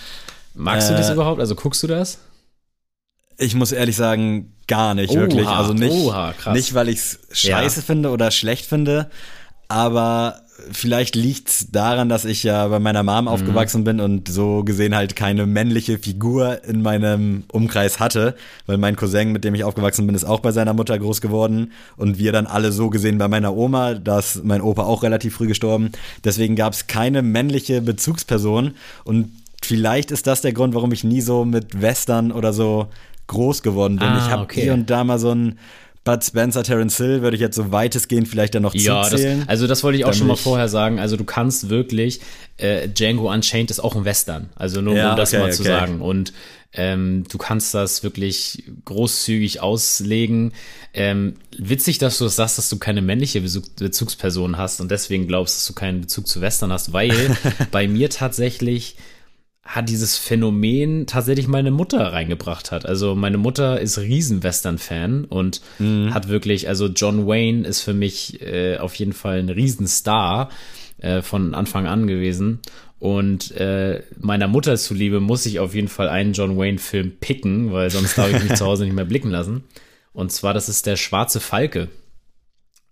Magst äh, du das äh, überhaupt? Also guckst du das? Ich muss ehrlich sagen, gar nicht, oha, wirklich. Also nicht, oha, nicht weil ich es scheiße ja. finde oder schlecht finde, aber vielleicht liegt's daran, dass ich ja bei meiner Mom mhm. aufgewachsen bin und so gesehen halt keine männliche Figur in meinem Umkreis hatte, weil mein Cousin, mit dem ich aufgewachsen bin, ist auch bei seiner Mutter groß geworden und wir dann alle so gesehen bei meiner Oma, da ist mein Opa auch relativ früh gestorben. Deswegen gab's keine männliche Bezugsperson und vielleicht ist das der Grund, warum ich nie so mit Western oder so groß geworden bin. Ah, ich habe okay. hier und da mal so ein Bud Spencer, Terence Hill würde ich jetzt so weitestgehend vielleicht dann noch ja, zuzählen. Das, also das wollte ich auch schon mal vorher sagen. Also du kannst wirklich, äh, Django Unchained ist auch ein Western. Also nur ja, um das okay, mal zu sagen. Und ähm, du kannst das wirklich großzügig auslegen. Ähm, witzig, dass du das sagst, dass du keine männliche Bezugsperson hast und deswegen glaubst, dass du keinen Bezug zu Western hast, weil bei mir tatsächlich hat dieses Phänomen tatsächlich meine Mutter reingebracht hat. Also meine Mutter ist riesen Western-Fan und mhm. hat wirklich, also John Wayne ist für mich äh, auf jeden Fall ein Riesenstar äh, von Anfang an gewesen. Und äh, meiner Mutter zuliebe muss ich auf jeden Fall einen John Wayne-Film picken, weil sonst darf ich mich zu Hause nicht mehr blicken lassen. Und zwar, das ist der Schwarze Falke.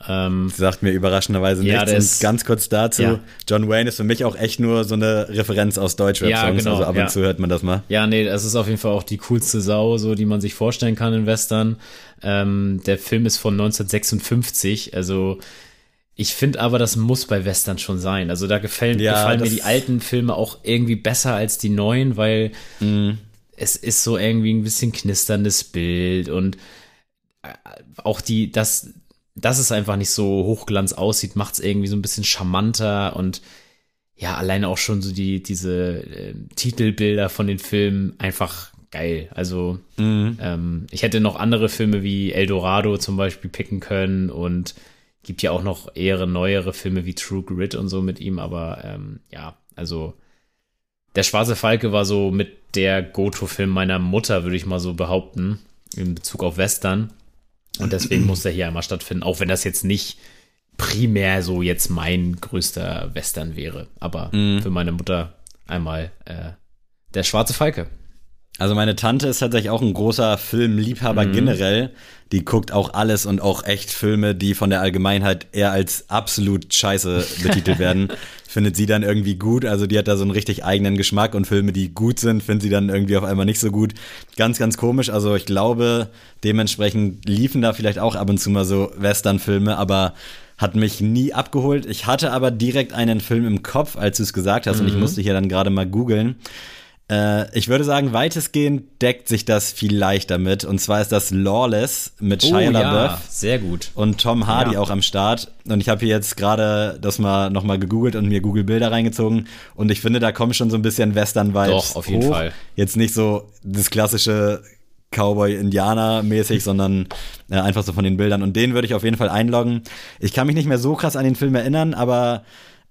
Ähm, Sagt mir überraschenderweise ja, nichts. Und ganz kurz dazu, ja. John Wayne ist für mich auch echt nur so eine Referenz aus Deutschrap-Songs, ja, genau, also ab und zu hört man das mal. Ja, nee, das ist auf jeden Fall auch die coolste Sau, so die man sich vorstellen kann in Western. Ähm, der Film ist von 1956, also ich finde aber, das muss bei Western schon sein. Also da gefallen, gefallen mir die alten Filme auch irgendwie besser als die neuen, weil mm. es ist so irgendwie ein bisschen knisterndes Bild und äh, auch die, das, dass es einfach nicht so hochglanz aussieht, macht es irgendwie so ein bisschen charmanter und ja, alleine auch schon so die, diese äh, Titelbilder von den Filmen einfach geil. Also mhm. ähm, ich hätte noch andere Filme wie El Dorado zum Beispiel picken können und gibt ja auch noch eher neuere Filme wie True Grit und so mit ihm, aber ähm, ja, also der Schwarze Falke war so mit der Goto-Film meiner Mutter, würde ich mal so behaupten, in Bezug auf Western. Und deswegen muss er hier einmal stattfinden, auch wenn das jetzt nicht primär so jetzt mein größter Western wäre. Aber mm. für meine Mutter einmal äh, der Schwarze Falke. Also meine Tante ist tatsächlich auch ein großer Filmliebhaber mhm. generell. Die guckt auch alles und auch echt Filme, die von der Allgemeinheit eher als absolut scheiße betitelt werden, findet sie dann irgendwie gut. Also die hat da so einen richtig eigenen Geschmack und Filme, die gut sind, findet sie dann irgendwie auf einmal nicht so gut. Ganz, ganz komisch. Also ich glaube, dementsprechend liefen da vielleicht auch ab und zu mal so Western-Filme, aber hat mich nie abgeholt. Ich hatte aber direkt einen Film im Kopf, als du es gesagt hast, mhm. und ich mhm. musste hier dann gerade mal googeln. Äh, ich würde sagen, weitestgehend deckt sich das vielleicht damit. Und zwar ist das Lawless mit Shia oh, LaBeouf. Ja, sehr gut. Und Tom Hardy ja. auch am Start. Und ich habe hier jetzt gerade das mal nochmal gegoogelt und mir Google-Bilder reingezogen. Und ich finde, da kommen schon so ein bisschen Western-Vibes Doch, auf jeden hoch. Fall. Jetzt nicht so das klassische Cowboy-Indianer-mäßig, sondern äh, einfach so von den Bildern. Und den würde ich auf jeden Fall einloggen. Ich kann mich nicht mehr so krass an den Film erinnern, aber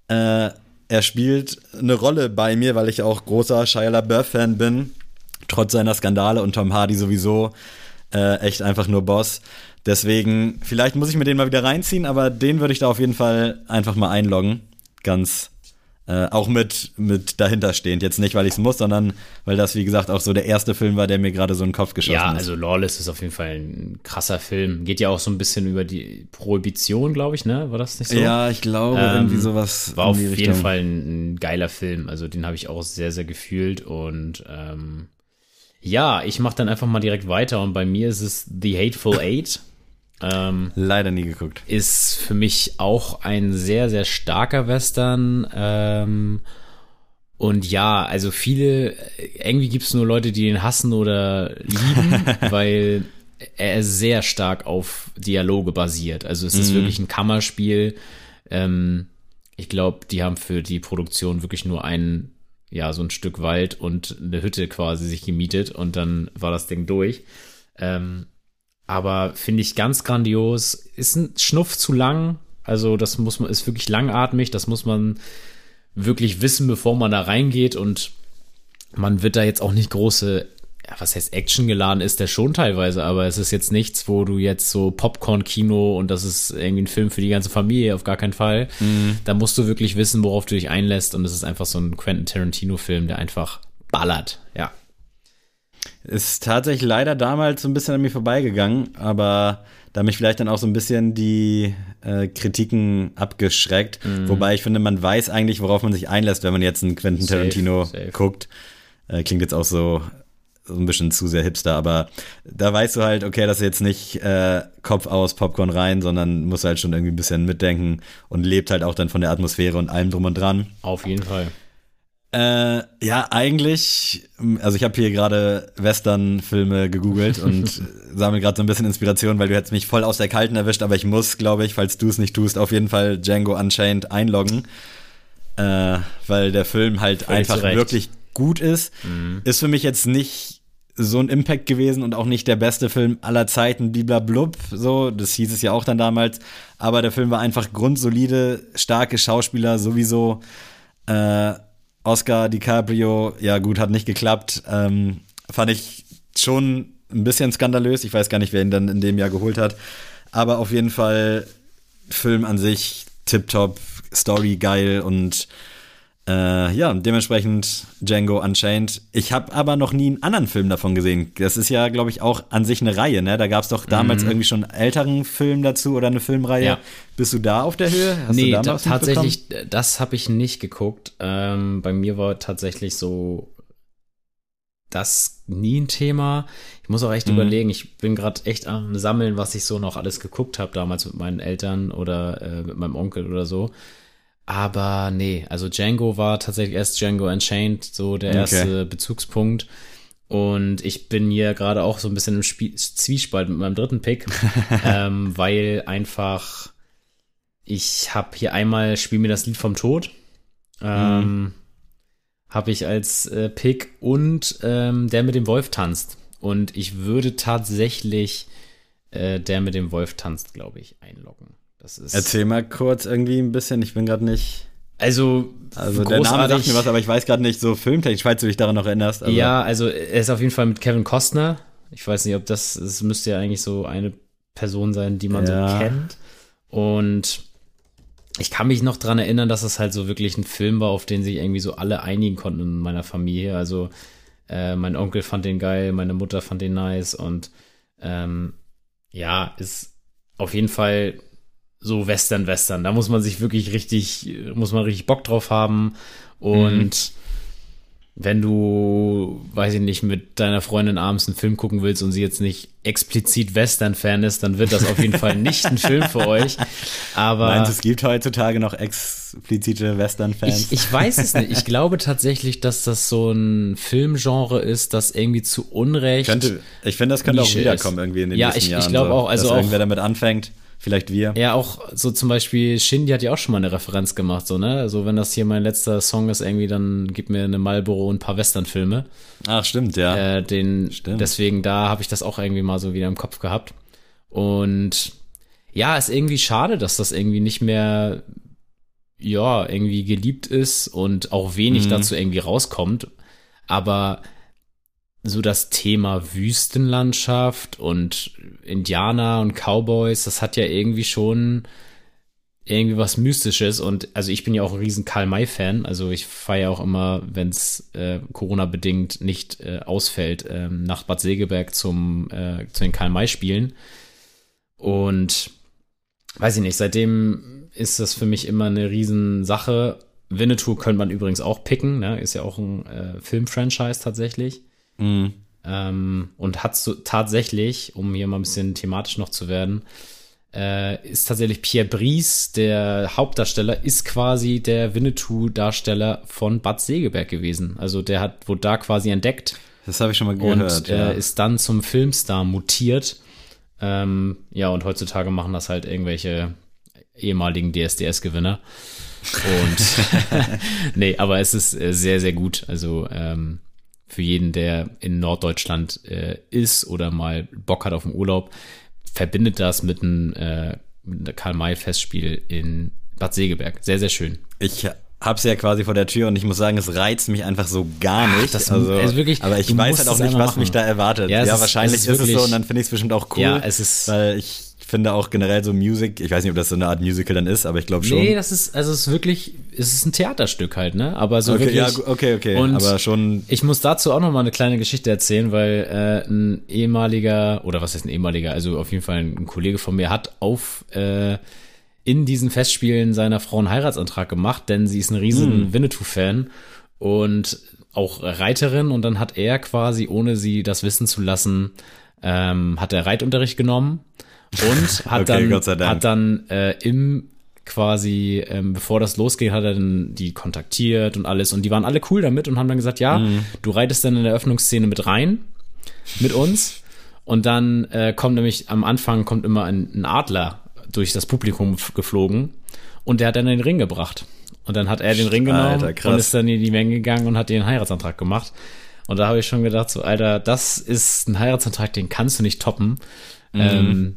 äh, er spielt eine Rolle bei mir, weil ich auch großer Shia LaBeouf-Fan bin, trotz seiner Skandale und Tom Hardy sowieso äh, echt einfach nur Boss. Deswegen, vielleicht muss ich mir den mal wieder reinziehen, aber den würde ich da auf jeden Fall einfach mal einloggen. Ganz äh, auch mit, mit dahinterstehend. Jetzt nicht, weil ich es muss, sondern weil das, wie gesagt, auch so der erste Film war, der mir gerade so in den Kopf geschossen ja, ist. Ja, also Lawless ist auf jeden Fall ein krasser Film. Geht ja auch so ein bisschen über die Prohibition, glaube ich, ne? War das nicht so? Ja, ich glaube, ähm, irgendwie sowas. War auf jeden Richtung. Fall ein, ein, geiler Film. Also den habe ich auch sehr, sehr gefühlt. Und ähm, ja, ich mache dann einfach mal direkt weiter. Und bei mir ist es The Hateful Eight. Ähm, Leider nie geguckt. Ist für mich auch ein sehr, sehr starker Western. Ähm, und ja, also viele, irgendwie gibt es nur Leute, die ihn hassen oder lieben, weil er sehr stark auf Dialoge basiert. Also es ist mhm. wirklich ein Kammerspiel. Ähm, ich glaube, die haben für die Produktion wirklich nur ein, ja, so ein Stück Wald und eine Hütte quasi sich gemietet und dann war das Ding durch. Ähm, aber finde ich ganz grandios. Ist ein Schnuff zu lang. Also, das muss man, ist wirklich langatmig. Das muss man wirklich wissen, bevor man da reingeht. Und man wird da jetzt auch nicht große, ja, was heißt Action geladen, ist der schon teilweise, aber es ist jetzt nichts, wo du jetzt so Popcorn-Kino und das ist irgendwie ein Film für die ganze Familie, auf gar keinen Fall. Mhm. Da musst du wirklich wissen, worauf du dich einlässt. Und es ist einfach so ein Quentin Tarantino-Film, der einfach ballert. Ja. Ist tatsächlich leider damals so ein bisschen an mir vorbeigegangen, aber da mich vielleicht dann auch so ein bisschen die äh, Kritiken abgeschreckt. Mhm. Wobei ich finde, man weiß eigentlich, worauf man sich einlässt, wenn man jetzt einen Quentin safe, Tarantino safe. guckt. Äh, klingt jetzt auch so, so ein bisschen zu sehr hipster, aber da weißt du halt, okay, das ist jetzt nicht äh, Kopf aus, Popcorn rein, sondern muss halt schon irgendwie ein bisschen mitdenken und lebt halt auch dann von der Atmosphäre und allem drum und dran. Auf jeden Fall. Äh, ja, eigentlich, also ich habe hier gerade Western-Filme gegoogelt und sammle gerade so ein bisschen Inspiration, weil du hättest mich voll aus der Kalten erwischt, aber ich muss, glaube ich, falls du es nicht tust, auf jeden Fall Django Unchained einloggen. Äh, weil der Film halt Völlig einfach zurecht. wirklich gut ist. Mhm. Ist für mich jetzt nicht so ein Impact gewesen und auch nicht der beste Film aller Zeiten, bliblablub, so, das hieß es ja auch dann damals, aber der Film war einfach grundsolide, starke Schauspieler sowieso, äh, Oscar DiCaprio, ja gut, hat nicht geklappt. Ähm, fand ich schon ein bisschen skandalös. Ich weiß gar nicht, wer ihn dann in dem Jahr geholt hat. Aber auf jeden Fall Film an sich tipptopp, Story geil und äh, ja, dementsprechend Django Unchained. Ich habe aber noch nie einen anderen Film davon gesehen. Das ist ja, glaube ich, auch an sich eine Reihe. Ne? Da gab es doch damals mhm. irgendwie schon einen älteren Film dazu oder eine Filmreihe. Ja. Bist du da auf der Höhe? Hast nee, da tatsächlich, das habe ich nicht geguckt. Ähm, bei mir war tatsächlich so das nie ein Thema. Ich muss auch echt mhm. überlegen, ich bin gerade echt am Sammeln, was ich so noch alles geguckt habe, damals mit meinen Eltern oder äh, mit meinem Onkel oder so. Aber nee, also Django war tatsächlich erst Django Unchained, so der erste okay. Bezugspunkt. Und ich bin hier gerade auch so ein bisschen im Spie Zwiespalt mit meinem dritten Pick, ähm, weil einfach ich habe hier einmal Spiel mir das Lied vom Tod. Ähm, mhm. Habe ich als äh, Pick und ähm, der mit dem Wolf tanzt. Und ich würde tatsächlich äh, der mit dem Wolf tanzt, glaube ich, einloggen. Das ist Erzähl mal kurz irgendwie ein bisschen, ich bin gerade nicht. Also, also der Name sagt mir was, aber ich weiß gerade nicht so filmtechnisch, falls du dich daran noch erinnerst. Also. Ja, also er ist auf jeden Fall mit Kevin Costner. Ich weiß nicht, ob das, es müsste ja eigentlich so eine Person sein, die man ja. so kennt. Und ich kann mich noch dran erinnern, dass es halt so wirklich ein Film war, auf den sich irgendwie so alle einigen konnten in meiner Familie. Also äh, mein Onkel fand den geil, meine Mutter fand den nice und ähm, ja, ist auf jeden Fall so Western, Western. Da muss man sich wirklich richtig, muss man richtig Bock drauf haben. Und mhm. wenn du, weiß ich nicht, mit deiner Freundin abends einen Film gucken willst und sie jetzt nicht explizit Western-Fan ist, dann wird das auf jeden Fall nicht ein Film für euch. Aber. Meinst du, es gibt heutzutage noch explizite Western-Fans? Ich, ich weiß es nicht. Ich glaube tatsächlich, dass das so ein Filmgenre ist, das irgendwie zu Unrecht. Könnte, ich finde, das könnte auch wiederkommen ist. irgendwie in den ja, nächsten ich, Jahren. Ja, ich glaube auch. Also dass auch, irgendwer damit anfängt vielleicht wir. Ja, auch so zum Beispiel Shindy hat ja auch schon mal eine Referenz gemacht, so, ne? Also wenn das hier mein letzter Song ist, irgendwie, dann gib mir eine Marlboro und ein paar Westernfilme. Ach, stimmt, ja. Äh, den, stimmt. Deswegen, da habe ich das auch irgendwie mal so wieder im Kopf gehabt. Und ja, ist irgendwie schade, dass das irgendwie nicht mehr, ja, irgendwie geliebt ist und auch wenig mhm. dazu irgendwie rauskommt. Aber so das Thema Wüstenlandschaft und Indianer und Cowboys, das hat ja irgendwie schon irgendwie was Mystisches und also ich bin ja auch ein riesen Karl May Fan, also ich feiere auch immer, wenn es äh, Corona bedingt nicht äh, ausfällt, äh, nach Bad Segeberg zum äh, zu den Karl May Spielen und weiß ich nicht, seitdem ist das für mich immer eine riesen Sache. Winnetou könnte man übrigens auch picken, ne? ist ja auch ein äh, Filmfranchise tatsächlich. Mhm. Ähm, und hat so tatsächlich, um hier mal ein bisschen thematisch noch zu werden, äh, ist tatsächlich Pierre Brice, der Hauptdarsteller, ist quasi der Winnetou-Darsteller von Bad Segeberg gewesen. Also der hat, wurde da quasi entdeckt. Das habe ich schon mal gehört. Und ja. äh, ist dann zum Filmstar mutiert. Ähm, ja, und heutzutage machen das halt irgendwelche ehemaligen DSDS-Gewinner. Und nee, aber es ist äh, sehr, sehr gut. Also ähm, für jeden, der in Norddeutschland äh, ist oder mal Bock hat auf den Urlaub, verbindet das mit einem, äh, Karl-May-Festspiel in Bad Segeberg. Sehr, sehr schön. Ich hab's ja quasi vor der Tür und ich muss sagen, es reizt mich einfach so gar nicht. Ach, das also, ist wirklich, aber ich weiß halt auch nicht, was machen. mich da erwartet. Ja, ja ist, wahrscheinlich ist, ist, es so und dann finde ich es bestimmt auch cool. Ja, es ist, weil ich finde auch generell so Music, ich weiß nicht, ob das so eine Art Musical dann ist, aber ich glaube schon. Nee, das ist, also es ist wirklich, es ist ein Theaterstück halt, ne? Aber so okay, wirklich. Ja, okay, okay, und aber schon. Ich muss dazu auch noch mal eine kleine Geschichte erzählen, weil äh, ein ehemaliger, oder was heißt ein ehemaliger, also auf jeden Fall ein, Kollege von mir hat auf äh, in diesen Festspielen seiner Frau einen Heiratsantrag gemacht, denn sie ist ein riesen hm. Winnetou-Fan und auch Reiterin und dann hat er quasi, ohne sie das wissen zu lassen, ähm, hat er Reitunterricht genommen und hat okay, dann, hat dann äh, im quasi, ähm, bevor das losging, hat er dann die kontaktiert und alles. Und die waren alle cool damit und haben dann gesagt, ja, mhm. du reitest dann in der Öffnungsszene mit rein, mit uns. Und dann äh, kommt nämlich am Anfang kommt immer ein, ein Adler durch das Publikum geflogen und der hat dann den Ring gebracht. Und dann hat er den Ring genommen Alter, und ist dann in die Menge gegangen und hat den Heiratsantrag gemacht. Und da habe ich schon gedacht, so, Alter, das ist ein Heiratsantrag, den kannst du nicht toppen. Mhm. Ähm,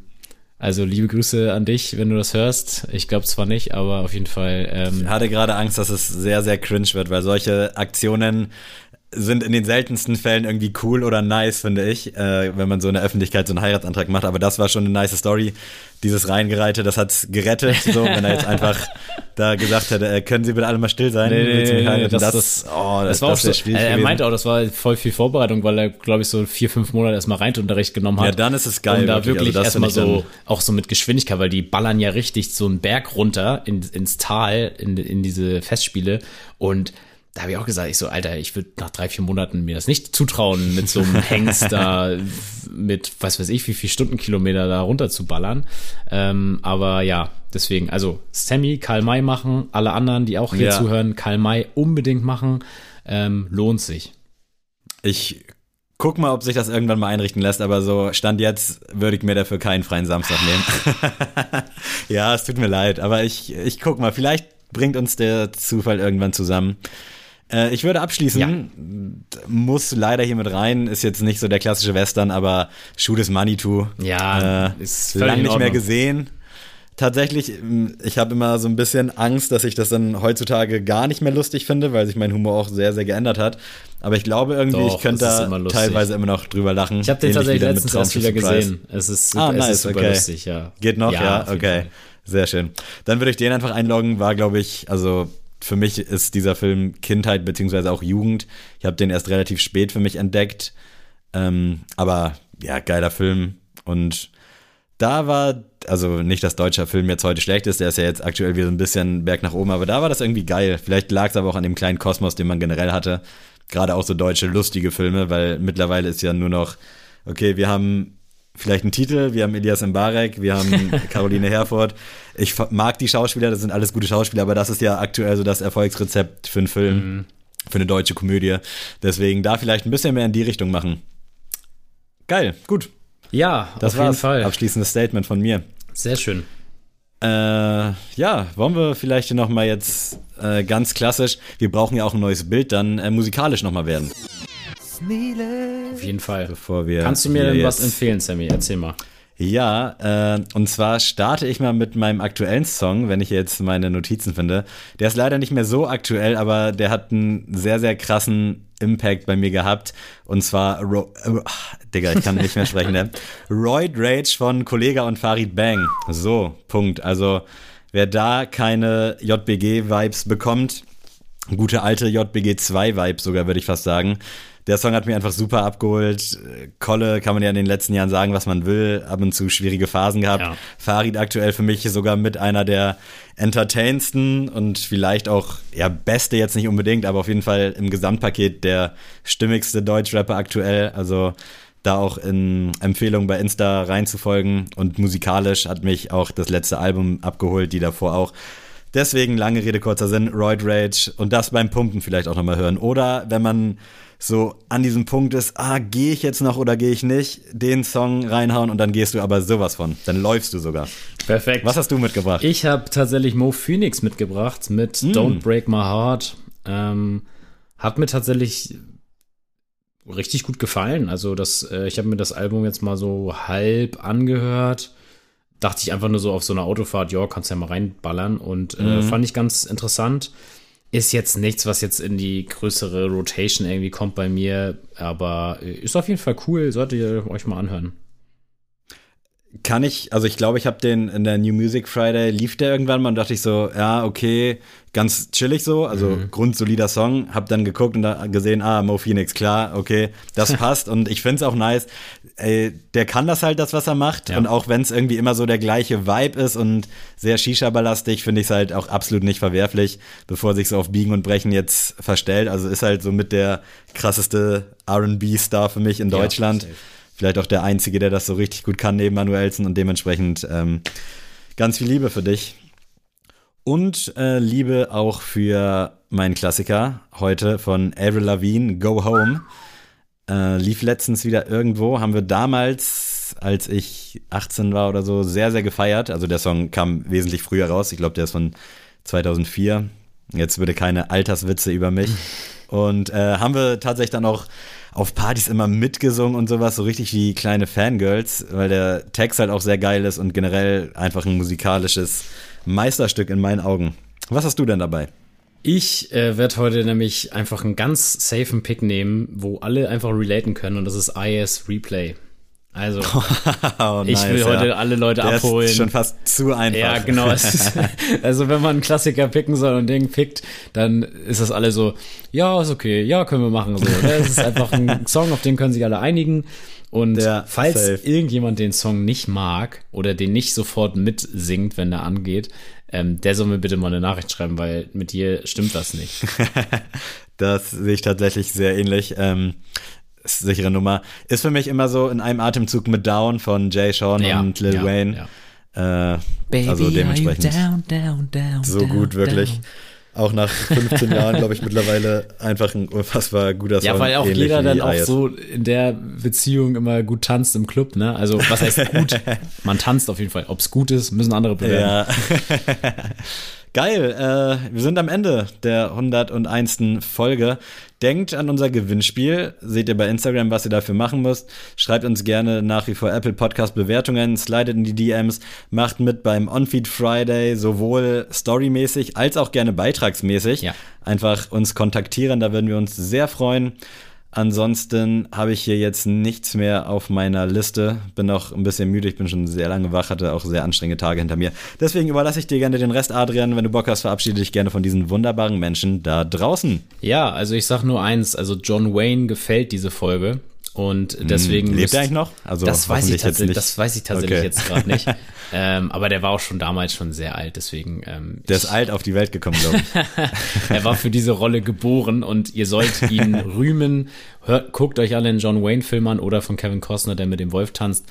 also liebe Grüße an dich, wenn du das hörst. Ich glaube zwar nicht, aber auf jeden Fall. Ähm, ich hatte gerade Angst, dass es sehr, sehr cringe wird, weil solche Aktionen sind in den seltensten Fällen irgendwie cool oder nice, finde ich, äh, wenn man so in der Öffentlichkeit so einen Heiratsantrag macht. Aber das war schon eine nice Story. Dieses Reingereite, das hat's gerettet. So, wenn er jetzt einfach da gesagt hätte, äh, können Sie bitte alle mal still sein? Nee, nee, nee, das, das, das, oh, das, das war auch so, schwierig. Er, er meinte auch, das war voll viel Vorbereitung, weil er, glaube ich, so vier, fünf Monate erstmal Reitunterricht genommen hat. Ja, dann ist es geil. Und da wirklich, also erstmal so, auch so mit Geschwindigkeit, weil die ballern ja richtig so einen Berg runter in, ins Tal, in, in diese Festspiele und da habe ich auch gesagt, ich so, Alter, ich würde nach drei, vier Monaten mir das nicht zutrauen, mit so einem Hengst da mit, was weiß ich, wie viel Stundenkilometer da runter zu ballern. Ähm, aber ja, deswegen, also Sammy, Karl May machen, alle anderen, die auch hier ja. zuhören, Karl May unbedingt machen, ähm, lohnt sich. Ich guck mal, ob sich das irgendwann mal einrichten lässt, aber so Stand jetzt würde ich mir dafür keinen freien Samstag nehmen. ja, es tut mir leid, aber ich, ich guck mal, vielleicht bringt uns der Zufall irgendwann zusammen. Äh, ich würde abschließen, ja. muss leider hier mit rein, ist jetzt nicht so der klassische Western, aber Shoot is Money to. Ja, äh, ist lang nicht mehr gesehen. Tatsächlich, ich habe immer so ein bisschen Angst, dass ich das dann heutzutage gar nicht mehr lustig finde, weil sich mein Humor auch sehr, sehr geändert hat. Aber ich glaube irgendwie, Doch, ich könnte da immer teilweise immer noch drüber lachen. Ich habe den tatsächlich letztens erst wieder gesehen. Es ist super, ah, nice, es ist super okay. lustig, ja. Geht noch, ja, ja? okay. Sehr schön. Dann würde ich den einfach einloggen, war glaube ich, also für mich ist dieser Film Kindheit beziehungsweise auch Jugend. Ich habe den erst relativ spät für mich entdeckt. Ähm, aber ja, geiler Film. Und da war, also nicht, dass deutscher Film jetzt heute schlecht ist, der ist ja jetzt aktuell wieder ein bisschen Berg nach oben, aber da war das irgendwie geil. Vielleicht lag es aber auch an dem kleinen Kosmos, den man generell hatte. Gerade auch so deutsche lustige Filme, weil mittlerweile ist ja nur noch, okay, wir haben vielleicht einen Titel. Wir haben Elias Mbarek, wir haben Caroline Herford. Ich mag die Schauspieler, das sind alles gute Schauspieler, aber das ist ja aktuell so das Erfolgsrezept für einen Film, mhm. für eine deutsche Komödie. Deswegen da vielleicht ein bisschen mehr in die Richtung machen. Geil, gut. Ja, das auf war's. jeden Fall. Abschließendes Statement von mir. Sehr schön. Äh, ja, wollen wir vielleicht noch mal jetzt äh, ganz klassisch, wir brauchen ja auch ein neues Bild, dann äh, musikalisch noch mal werden. Auf jeden Fall. Bevor wir Kannst du mir denn was empfehlen, Sammy? Erzähl mal. Ja, äh, und zwar starte ich mal mit meinem aktuellen Song, wenn ich jetzt meine Notizen finde. Der ist leider nicht mehr so aktuell, aber der hat einen sehr, sehr krassen Impact bei mir gehabt. Und zwar, Ro äh, Digga, ich kann nicht mehr sprechen, ne? Royd Rage von Kollega und Farid Bang. So, Punkt. Also, wer da keine JBG-Vibes bekommt, gute alte JBG 2-Vibes sogar, würde ich fast sagen der Song hat mich einfach super abgeholt. Kolle kann man ja in den letzten Jahren sagen, was man will. Ab und zu schwierige Phasen gehabt. Ja. Farid aktuell für mich sogar mit einer der entertainsten und vielleicht auch, ja, beste jetzt nicht unbedingt, aber auf jeden Fall im Gesamtpaket der stimmigste Deutschrapper aktuell. Also da auch in Empfehlungen bei Insta reinzufolgen. Und musikalisch hat mich auch das letzte Album abgeholt, die davor auch. Deswegen lange Rede, kurzer Sinn, Roid Rage und das beim Pumpen vielleicht auch nochmal hören. Oder wenn man so an diesem Punkt ist, ah, gehe ich jetzt noch oder gehe ich nicht, den Song reinhauen und dann gehst du aber sowas von. Dann läufst du sogar. Perfekt. Was hast du mitgebracht? Ich habe tatsächlich Mo Phoenix mitgebracht mit mm. Don't Break My Heart. Ähm, hat mir tatsächlich richtig gut gefallen. Also das, äh, ich habe mir das Album jetzt mal so halb angehört. Dachte ich einfach nur so auf so einer Autofahrt, ja, kannst ja mal reinballern und äh, mm. fand ich ganz interessant. Ist jetzt nichts, was jetzt in die größere Rotation irgendwie kommt bei mir, aber ist auf jeden Fall cool, solltet ihr euch mal anhören. Kann ich, also ich glaube, ich habe den in der New Music Friday, lief der irgendwann mal und dachte ich so, ja, okay, ganz chillig so, also mhm. grundsolider Song. Hab dann geguckt und da gesehen, ah, Mo Phoenix, klar, okay, das passt. und ich find's auch nice. Ey, der kann das halt, das, was er macht. Ja. Und auch wenn es irgendwie immer so der gleiche Vibe ist und sehr Shisha-ballastig, finde ich es halt auch absolut nicht verwerflich, bevor er sich so auf Biegen und Brechen jetzt verstellt. Also ist halt so mit der krasseste RB-Star für mich in Deutschland. Ja, Vielleicht auch der einzige, der das so richtig gut kann neben Manuelsen und dementsprechend ähm, ganz viel Liebe für dich. Und äh, Liebe auch für meinen Klassiker heute von Avril Lavigne, Go Home. Äh, lief letztens wieder irgendwo, haben wir damals, als ich 18 war oder so, sehr, sehr gefeiert. Also der Song kam wesentlich früher raus. Ich glaube, der ist von 2004. Jetzt würde keine Alterswitze über mich. Und äh, haben wir tatsächlich dann auch auf Partys immer mitgesungen und sowas, so richtig wie kleine Fangirls, weil der Text halt auch sehr geil ist und generell einfach ein musikalisches Meisterstück in meinen Augen. Was hast du denn dabei? Ich äh, werde heute nämlich einfach einen ganz safen Pick nehmen, wo alle einfach relaten können und das ist IS Replay. Also, oh, ich will heute ja. alle Leute Der abholen. Ist schon fast zu einfach. Ja, genau. Also, wenn man einen Klassiker picken soll und den pickt, dann ist das alle so, ja, ist okay, ja, können wir machen. So. Das ist einfach ein Song, auf den können sich alle einigen. Und ja, falls safe. irgendjemand den Song nicht mag oder den nicht sofort mitsingt, wenn der angeht, ähm, der soll mir bitte mal eine Nachricht schreiben, weil mit dir stimmt das nicht. das sehe ich tatsächlich sehr ähnlich. Ähm, sichere Nummer. Ist für mich immer so in einem Atemzug mit Down von Jay Sean ja, und Lil ja, Wayne. Ja. Äh, Baby, also dementsprechend down, down, down, so gut wirklich auch nach 15 Jahren, glaube ich, mittlerweile einfach ein unfassbar guter Song. Ja, weil auch jeder dann auch so in der Beziehung immer gut tanzt im Club, ne? Also, was heißt gut? Man tanzt auf jeden Fall. Ob es gut ist, müssen andere bewerten. Ja. Geil, äh, wir sind am Ende der 101. Folge. Denkt an unser Gewinnspiel. Seht ihr bei Instagram, was ihr dafür machen müsst. Schreibt uns gerne nach wie vor Apple Podcast Bewertungen, slidet in die DMs, macht mit beim Onfeed Friday, sowohl storymäßig als auch gerne beitragsmäßig. Ja. Einfach uns kontaktieren, da würden wir uns sehr freuen. Ansonsten habe ich hier jetzt nichts mehr auf meiner Liste. Bin auch ein bisschen müde, ich bin schon sehr lange wach, hatte auch sehr anstrengende Tage hinter mir. Deswegen überlasse ich dir gerne den Rest, Adrian. Wenn du Bock hast, verabschiede dich gerne von diesen wunderbaren Menschen da draußen. Ja, also ich sag nur eins, also John Wayne gefällt diese Folge. Und hm, deswegen. Lebt er eigentlich noch? Also das weiß ich tatsächlich, das weiß ich tatsächlich okay. jetzt gerade nicht. ähm, aber der war auch schon damals schon sehr alt, deswegen. Ähm, der ist alt auf die Welt gekommen, glaube ich. er war für diese Rolle geboren und ihr sollt ihn rühmen. Hört, guckt euch alle den John Wayne-Film an oder von Kevin Costner, der mit dem Wolf tanzt.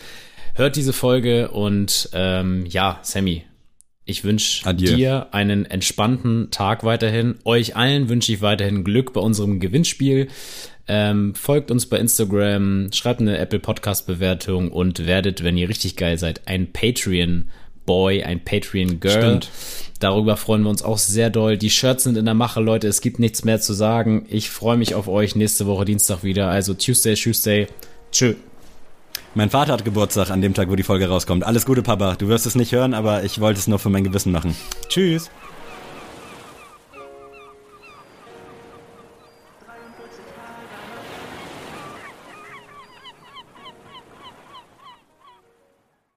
Hört diese Folge und ähm, ja, Sammy, ich wünsche dir einen entspannten Tag weiterhin. Euch allen wünsche ich weiterhin Glück bei unserem Gewinnspiel. Ähm, folgt uns bei Instagram, schreibt eine Apple Podcast Bewertung und werdet, wenn ihr richtig geil seid, ein Patreon Boy, ein Patreon Girl. Stimmt. Darüber freuen wir uns auch sehr doll. Die Shirts sind in der Mache, Leute. Es gibt nichts mehr zu sagen. Ich freue mich auf euch nächste Woche Dienstag wieder. Also Tuesday, Tuesday. Tschö. Mein Vater hat Geburtstag an dem Tag, wo die Folge rauskommt. Alles Gute, Papa. Du wirst es nicht hören, aber ich wollte es nur für mein Gewissen machen. Tschüss.